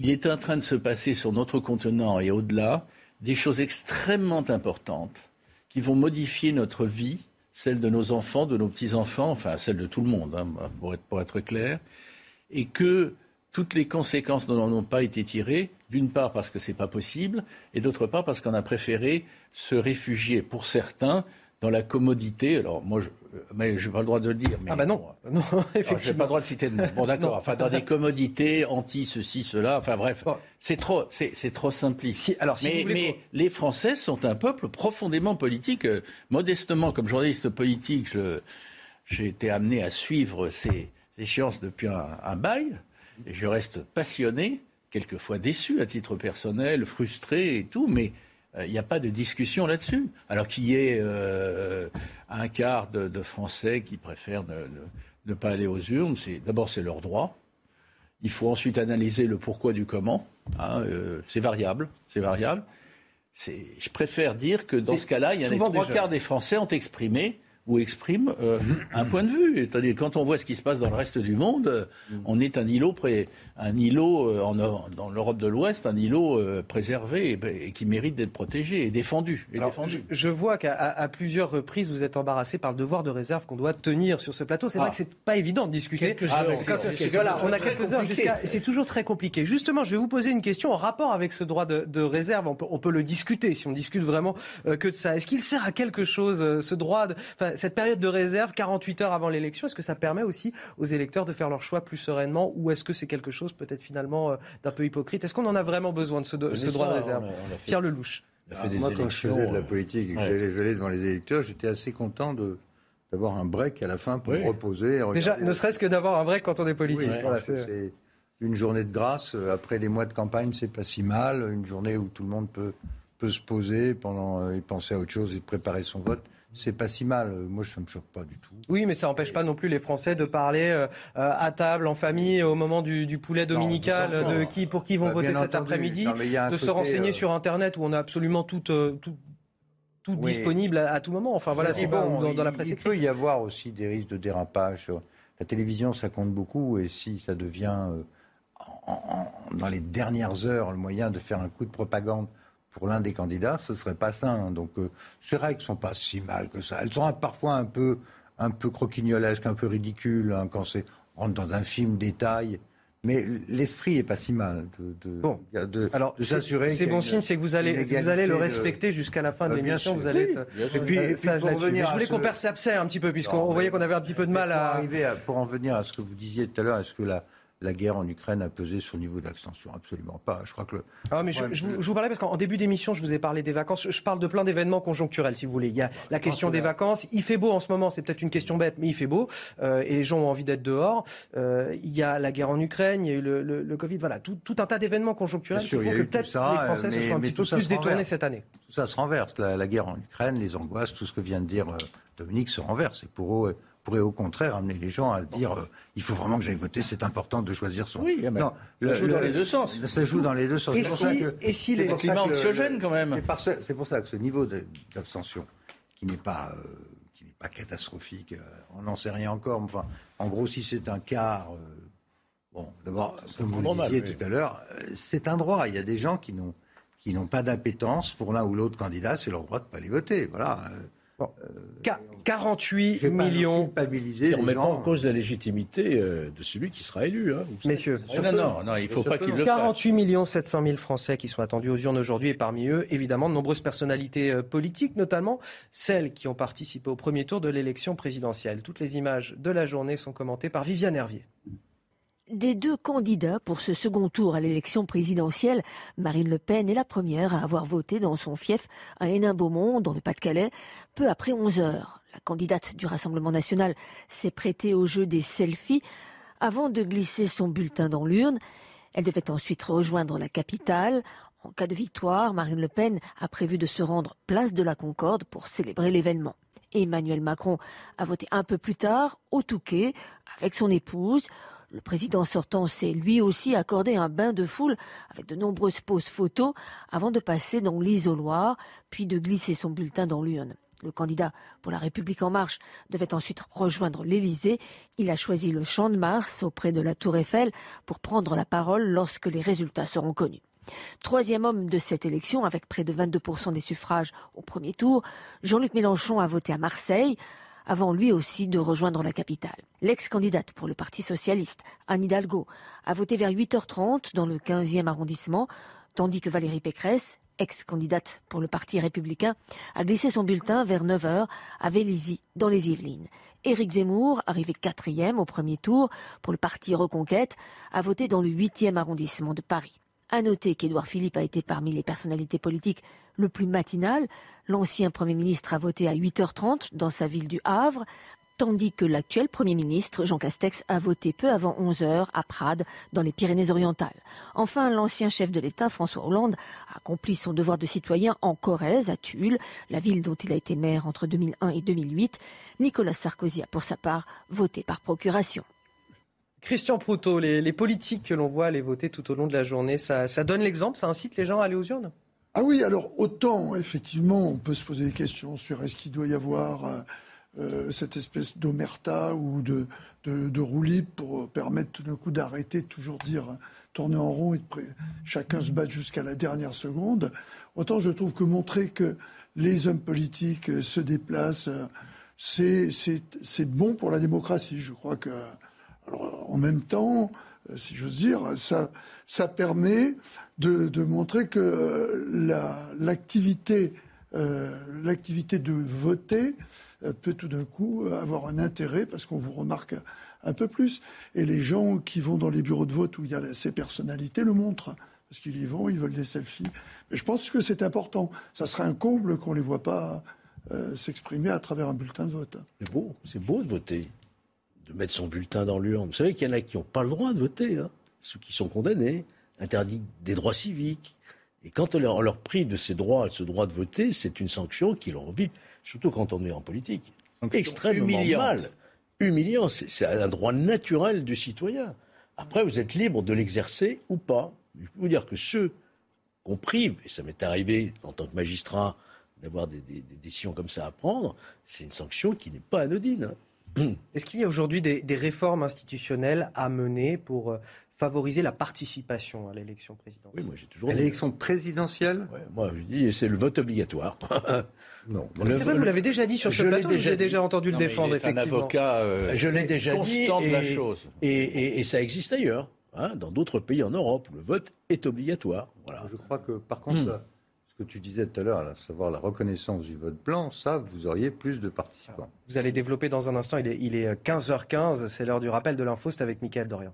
est en train de se passer sur notre continent et au-delà des choses extrêmement importantes qui vont modifier notre vie, celle de nos enfants, de nos petits-enfants, enfin celle de tout le monde, hein, pour, être, clair, et que toutes les conséquences n'en ont pas été tirées, d'une part parce que ce n'est pas possible, et d'autre part parce qu'on a préféré se réfugier, pour certains, dans la commodité. Alors moi, je, mais je n'ai pas le droit de le dire. Mais ah ben non, non effectivement. Je n'ai pas le droit de citer de nom. Bon d'accord. Enfin dans des commodités anti ceci cela. Enfin bref, c'est trop, c'est trop simpliste. alors, si mais, les Français sont un peuple profondément politique. Euh, modestement, comme journaliste politique, j'ai été amené à suivre ces échéances depuis un, un bail. Et je reste passionné, quelquefois déçu à titre personnel, frustré et tout, mais il euh, n'y a pas de discussion là-dessus. Alors qu'il y ait euh, un quart de, Français qui préfèrent ne, pas aller aux urnes, d'abord c'est leur droit. Il faut ensuite analyser le pourquoi du comment. Hein, euh, c'est variable, c'est variable. Je préfère dire que dans ce cas-là, il y a les trois quarts des Français ont exprimé ou exprime euh, un point de vue. Quand on voit ce qui se passe dans le reste du monde, euh, on est un îlot, pré, un îlot euh, en, dans l'Europe de l'Ouest, un îlot préservé et, qui mérite d'être protégé et défendu. Et défendu. Je, vois qu'à plusieurs reprises, vous êtes embarrassé par le devoir de réserve qu'on doit tenir sur ce plateau. C'est vrai ah. que c'est pas évident de discuter. Ah, voilà, on a quelques heures C'est toujours très compliqué. Justement, je vais vous poser une question en rapport avec ce droit de, de réserve. On peut, on peut, le discuter si on discute vraiment que de ça. Est-ce qu'il sert à quelque chose, ce droit de, cette période de réserve, 48 heures avant l'élection, est-ce que ça permet aussi aux électeurs de faire leur choix plus sereinement ou est-ce que c'est quelque chose peut-être finalement d'un peu hypocrite? Est-ce qu'on en a vraiment besoin de ce, droit de réserve? Pierre Lelouch. Moi, quand je faisais de la politique et que j'allais devant les électeurs, j'étais assez content de, d'avoir un break à la fin pour reposer. Déjà, ne serait-ce que d'avoir un break quand on est politique. c'est une journée de grâce euh, après les mois de campagne, c'est pas si mal. Une journée où tout le monde peut, peut se poser pendant euh, et penser à autre chose et préparer son vote c'est pas si mal. Moi, ça me choque pas du tout. Oui, mais ça n'empêche pas non plus les Français de parler euh, à table, en famille, au moment du, poulet dominical, de qui pour qui ils vont bah, voter cet après-midi, de se renseigner sur Internet où on a absolument tout, tout, tout disponible à, tout moment. Enfin voilà, c'est bon dans, la presse il, peut y avoir aussi des risques de dérapage. La télévision, ça compte beaucoup, et si ça devient dans les dernières heures le moyen de faire un coup de propagande pour l'un des candidats, ce serait pas sain. Donc euh, ces règles sont pas si mal que ça. Elles sont parfois un peu, un peu croquignolesques, un peu ridicules hein, quand c'est rentre dans un film détail. Mais l'esprit est pas si mal de, de, bon. Alors, s'assurer. C'est bon signe, c'est que vous allez, vous allez le respecter jusqu'à la fin de bah, l'émission. Vous allez être. et puis, et puis pour revenir je voulais qu'on perçait un petit peu, puisqu'on voyait qu'on avait un petit peu de mal à. Arriver pour en venir à ce que vous disiez tout à l'heure, est-ce que la, la guerre en Ukraine a pesé sur le niveau d'abstention. Absolument pas. Je crois que Ah, mais je, vous, parlais parce qu'en début d'émission, je vous ai parlé des vacances. Je parle de plein d'événements conjoncturels, si vous voulez. Il y a la question des vacances. Il fait beau en ce moment. C'est peut-être une question bête, mais il fait beau. Euh, et les gens ont envie d'être dehors. Euh, il y a la guerre en Ukraine. Il y a eu le, Covid. Voilà. Tout, un tas d'événements conjoncturels qui font que peut-être les Français se sont un petit peu plus détournés cette année. Tout ça se renverse. La, guerre en Ukraine, les angoisses, tout ce que vient de dire euh, Dominique se renverse. Et pour eux, pourrait au contraire amener les gens à dire euh, il faut vraiment que j'aille voter, c'est important de choisir son. Oui, non, ça joue dans les deux sens. Ça joue dans les deux sens. Et, si, que, et si les climats anxiogènes quand même. C'est pour ça que ce niveau d'abstention, qui n'est pas, euh, qui pas catastrophique, euh, on n'en sait rien encore. Mais enfin, en gros, si c'est un quart. bon, d'abord, comme vous le disiez tout à l'heure, c'est un droit. Il y a des gens qui n'ont qui n'ont pas d'appétence pour l'un ou l'autre candidat, c'est leur droit de ne pas les voter. Voilà. 48 millions. Qui ne pas en cause la légitimité euh, de celui qui sera élu. Hein, Messieurs. Non, non, non, il ne faut pas qu'il le 48 millions 700 000 Français qui sont attendus aux urnes aujourd'hui et parmi eux, évidemment, de nombreuses personnalités euh, politiques, notamment celles qui ont participé au premier tour de l'élection présidentielle. Toutes les images de la journée sont commentées par Viviane Hervier. Des deux candidats pour ce second tour à l'élection présidentielle, Marine Le Pen est la première à avoir voté dans son fief à Hénin-Beaumont, dans le Pas-de-Calais, peu après 11 heures. La candidate du Rassemblement national s'est prêtée au jeu des selfies avant de glisser son bulletin dans l'urne. Elle devait ensuite rejoindre la capitale. En cas de victoire, Marine Le Pen a prévu de se rendre place de la Concorde pour célébrer l'événement. Emmanuel Macron a voté un peu plus tard, au Touquet, avec son épouse. Le président sortant s'est lui aussi accordé un bain de foule avec de nombreuses poses photos avant de passer dans l'isoloir, puis de glisser son bulletin dans l'urne. Le candidat pour la République en marche devait ensuite rejoindre l'Élysée. Il a choisi le champ de Mars auprès de la Tour Eiffel pour prendre la parole lorsque les résultats seront connus. Troisième homme de cette élection, avec près de 22% des suffrages au premier tour, Jean-Luc Mélenchon a voté à Marseille avant lui aussi de rejoindre la capitale. L'ex-candidate pour le Parti socialiste, Anne Hidalgo, a voté vers 8h30 dans le 15e arrondissement, tandis que Valérie Pécresse, ex-candidate pour le Parti républicain, a glissé son bulletin vers 9h à Vélizy, dans les Yvelines. Éric Zemmour, arrivé quatrième au premier tour pour le Parti Reconquête, a voté dans le 8e arrondissement de Paris. À noter qu'Édouard Philippe a été parmi les personnalités politiques le plus matinal. L'ancien Premier ministre a voté à 8h30 dans sa ville du Havre, tandis que l'actuel Premier ministre, Jean Castex, a voté peu avant 11h à Prades, dans les Pyrénées-Orientales. Enfin, l'ancien chef de l'État, François Hollande, a accompli son devoir de citoyen en Corrèze, à Tulle, la ville dont il a été maire entre 2001 et 2008. Nicolas Sarkozy a pour sa part voté par procuration. Christian Proutot, les, politiques que l'on voit aller voter tout au long de la journée, ça, donne l'exemple, ça incite les gens à aller aux urnes? Ah oui, alors autant, effectivement, on peut se poser des questions sur est-ce qu'il doit y avoir euh, euh, cette espèce d'omerta ou de, libre pour permettre tout d'un coup d'arrêter, toujours dire tourner en rond et de chacun se battre jusqu'à la dernière seconde. Autant je trouve que montrer que les hommes politiques se déplacent, c'est bon pour la démocratie. Je crois que en même temps, euh, si j'ose dire, ça, permet de, montrer que euh, l'activité euh, l'activité de voter peut tout d'un coup avoir un intérêt parce qu'on vous remarque un peu plus. Et les gens qui vont dans les bureaux de vote où il y a ces personnalités le montrent. Parce qu'ils y vont, ils veulent des selfies. Mais je pense que c'est important. Ça serait un comble qu'on ne les voit pas s'exprimer à travers un bulletin de vote. C'est beau, c'est beau de voter, de mettre son bulletin dans l'urne. Vous savez qu'il y en a qui n'ont pas le droit de voter, hein. ceux qui sont condamnés, interdits des droits civiques. Et quand on leur, leur prive de ces droits, ce droit de voter, c'est une sanction qui leur vit, surtout quand on est en politique. Extrêmement mal. Humiliant. C'est un droit naturel du citoyen. Après, vous êtes libre de l'exercer ou pas. Je peux vous dire que ceux qu'on prive, et ça m'est arrivé en tant que magistrat d'avoir des, décisions comme ça à prendre, c'est une sanction qui n'est pas anodine. Est-ce qu'il y a aujourd'hui des, réformes institutionnelles à mener pour euh, favoriser la participation à l'élection présidentielle? Oui, moi j'ai toujours. À l'élection présidentielle? Moi je dis c'est le vote obligatoire. non. C'est vrai, vous l'avez déjà dit sur ce plateau, j'ai déjà entendu le défendre, effectivement. Un avocat euh, je l'ai déjà dit. Et, la chose. Et, ça existe ailleurs, hein, dans d'autres pays en Europe où le vote est obligatoire. Voilà. Je crois que par contre. Hmm. Tu disais tout à l'heure, à savoir la reconnaissance du vote blanc, ça, vous auriez plus de participants. Vous allez développer dans un instant, il est, il est 15h15, c'est l'heure du rappel de l'info, c'est avec Mickaël Dorian.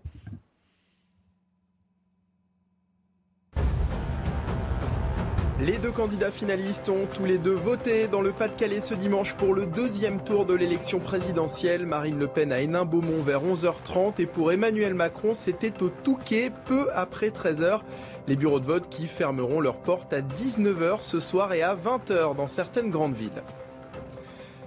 Les deux candidats finalistes ont tous les deux voté dans le Pas-de-Calais ce dimanche pour le deuxième tour de l'élection présidentielle. Marine Le Pen à Hénin-Beaumont vers 11h30 et pour Emmanuel Macron, c'était au Touquet peu après 13h. Les bureaux de vote qui fermeront leurs portes à 19h ce soir et à 20h dans certaines grandes villes.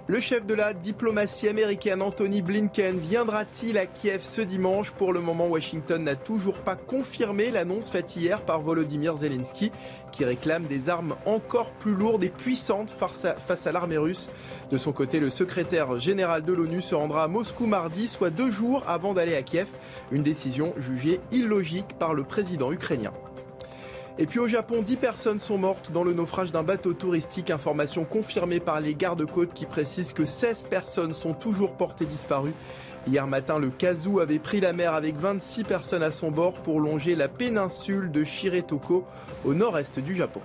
Le chef de la diplomatie américaine Anthony Blinken viendra-t-il à Kiev ce dimanche? Pour le moment, Washington n'a toujours pas confirmé l'annonce faite hier par Volodymyr Zelensky qui réclame des armes encore plus lourdes et puissantes face à, l'armée russe. De son côté, le secrétaire général de l'ONU se rendra à Moscou mardi, soit deux jours avant d'aller à Kiev, une décision jugée illogique par le président ukrainien. Et puis au Japon, 10 personnes sont mortes dans le naufrage d'un bateau touristique. Information confirmée par les gardes-côtes qui précisent que 16 personnes sont toujours portées disparues. Hier matin, le Kazu avait pris la mer avec 26 personnes à son bord pour longer la péninsule de Shiretoko au nord-est du Japon.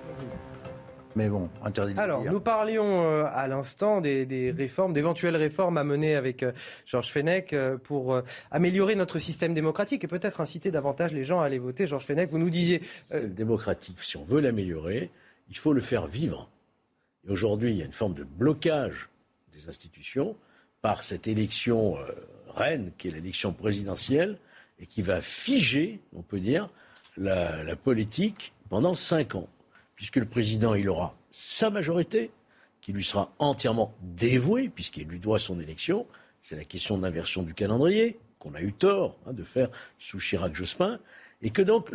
Mais bon, interdit de Alors, nous parlions euh, à l'instant des, réformes, d'éventuelles réformes à mener avec euh, Georges Fenech euh, pour améliorer notre système démocratique et peut-être inciter davantage les gens à aller voter. Georges Fenech, vous nous disiez. Le démocratique, si on veut l'améliorer, il faut le faire vivre. Et aujourd'hui, il y a une forme de blocage des institutions par cette élection reine qui est l'élection présidentielle et qui va figer, on peut dire, la, la politique pendant cinq ans puisque le président, il aura sa majorité, qui lui sera entièrement dévouée, puisqu'il lui doit son élection. C'est la question d'inversion du calendrier, qu'on a eu tort hein, de faire sous Chirac-Jospin, et que donc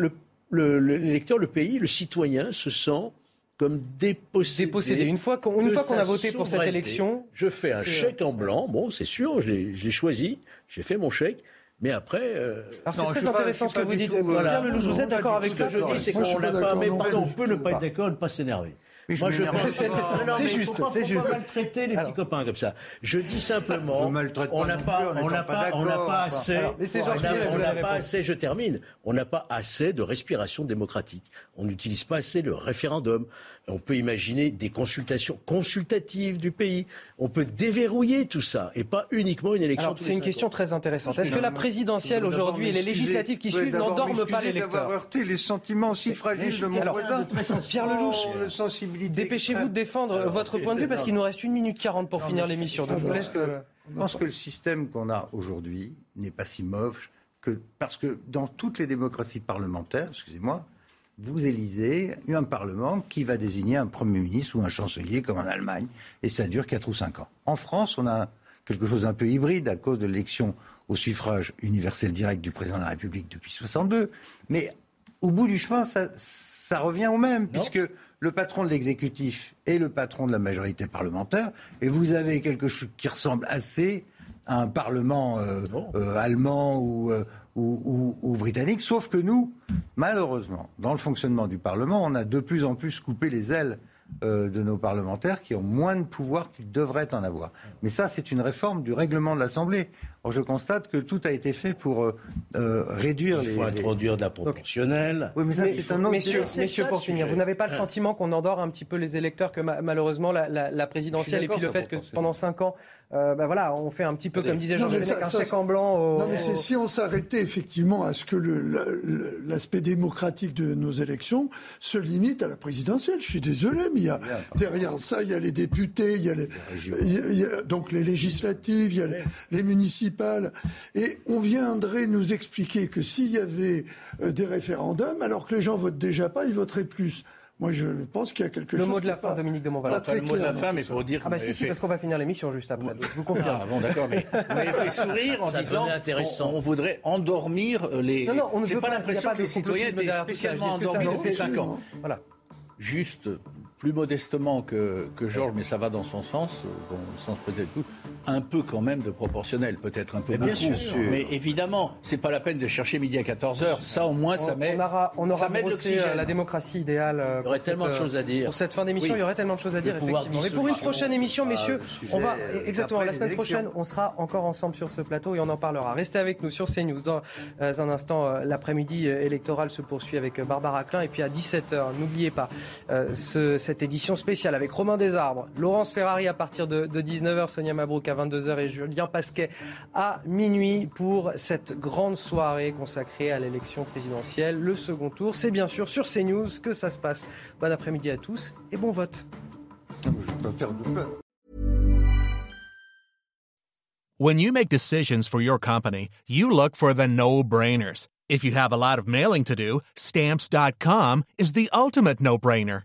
l'électeur, le, pays, le citoyen se sent comme dépossédé. dépossédé. Une fois qu'on a voté pour cette élection. Je fais un chèque en blanc, bon, c'est sûr, je l'ai choisi, j'ai fait mon chèque, mais après. Euh... Alors c'est très intéressant ce que vous dites. Voilà. Pierre Lelouch, vous êtes d'accord avec ça Ce que je dis, c'est qu'on n'a pas. Mais pardon, on peut ne pas être d'accord, ne pas s'énerver. Moi, je pense c'est juste, c'est juste. Pas maltraiter les petits copains comme ça. Je dis simplement, on n'a pas, on n'a pas, on n'a pas assez, on n'a pas assez. Je termine. On n'a pas assez de respiration démocratique. On n'utilise pas assez le référendum. On peut imaginer des consultations consultatives du pays. On peut déverrouiller tout ça et pas uniquement une élection. C'est une question très intéressante. Est-ce que la présidentielle aujourd'hui et les législatives qui suivent n'endorment pas l'électeur d'avoir heurté les sentiments si fragiles de mon voisin. Pierre Lelouch, dépêchez-vous de défendre votre point de vue parce qu'il nous reste une minute 40 pour finir l'émission. Je pense que le système qu'on a aujourd'hui n'est pas si moche que parce que dans toutes les démocraties parlementaires, excusez-moi, vous élisez un Parlement qui va désigner un Premier ministre ou un chancelier comme en Allemagne, et ça dure 4 ou 5 ans. En France, on a quelque chose d'un peu hybride à cause de l'élection au suffrage universel direct du président de la République depuis 62, mais au bout du chemin, ça, revient au même, puisque le patron de l'exécutif est le patron de la majorité parlementaire, et vous avez quelque chose qui ressemble assez à un Parlement euh, euh, allemand ou, euh, ou, ou, britanniques, sauf que nous, malheureusement, dans le fonctionnement du Parlement, on a de plus en plus coupé les ailes euh, de nos parlementaires qui ont moins de pouvoir qu'ils devraient en avoir. Mais ça, c'est une réforme du règlement de l'Assemblée. Or, je constate que tout a été fait pour euh, euh, réduire Il les. faut les- introduire de la proportionnelle. Oui, mais ça, c'est un autre messieurs, messieurs, pour finir, vous n'avez pas le sentiment qu'on endort un petit peu les électeurs, que ma- malheureusement la, la- la présidentielle et puis le fait que pendant 5 ans, euh, bah voilà, on fait un petit peu comme disait Non, Jean mais Genet, ça- un chèque en blanc. au- Non, mais c'est si on s'arrêtait effectivement à ce que le- le- l'aspect démocratique de nos élections se limite à la présidentielle. Je suis désolé, mais il y a, derrière ça, il y a les députés, il y a, les, il il y a donc les législatives, il y a les, les municipales. Et on viendrait nous expliquer que s'il y avait euh, des référendums, alors que les gens votent déjà pas, ils voteraient plus. Moi, je pense qu'il y a quelque Le chose. mot de la fin, pas- Dominique de très le mot de la fin, mais pour dire Ah bah si, si, fait- parce qu'on va finir l'émission juste après. Je vous confirme. Ah bon, d'accord, mais vous m'avez fait sourire en Ça disant intéressant. On, on voudrait endormir les. Non, non, on ne veut pas pas- l'impression que les citoyens étaient spécialement endormis depuis fait- 5 ans. Voilà. Juste, plus modestement que, que Georges, mais ça va dans son sens, euh, bon, sens peut-être tout, un peu quand même de proportionnel, peut-être un peu Mais bien sûr. Mais évidemment, c'est pas la peine de chercher midi à 14h. Ça, au moins, ça on, met. on aura, on aura brossé euh, la démocratie idéale. euh, Il y aurait pour tellement cette, de choses à dire. Pour cette fin d'émission, Oui. il y aurait tellement de choses à dire, effectivement. Mais pour une prochaine émission, Ah, messieurs, on va euh, exactement la semaine prochaine, on sera encore ensemble sur ce plateau et on en parlera. Restez avec nous sur CNews. Dans euh, un instant, euh, l'après-midi euh, électoral se poursuit avec euh, Barbara Klein et puis à 17h, n'oubliez pas euh, ce- cette édition spéciale avec Romain Desarbres, Laurence Ferrari à partir de, de 19h, Sonia Mabrouk à 22h et Julien Pasquet à minuit pour cette grande soirée consacrée à l'élection présidentielle. Le second tour, c'est bien sûr sur CNews que ça se passe. Bon après-midi à tous et bon vote. Je peux faire double. When you make decisions for your company, you look for the no-brainers. If you have a lot of mailing to do, stamps.com is the ultimate no-brainer.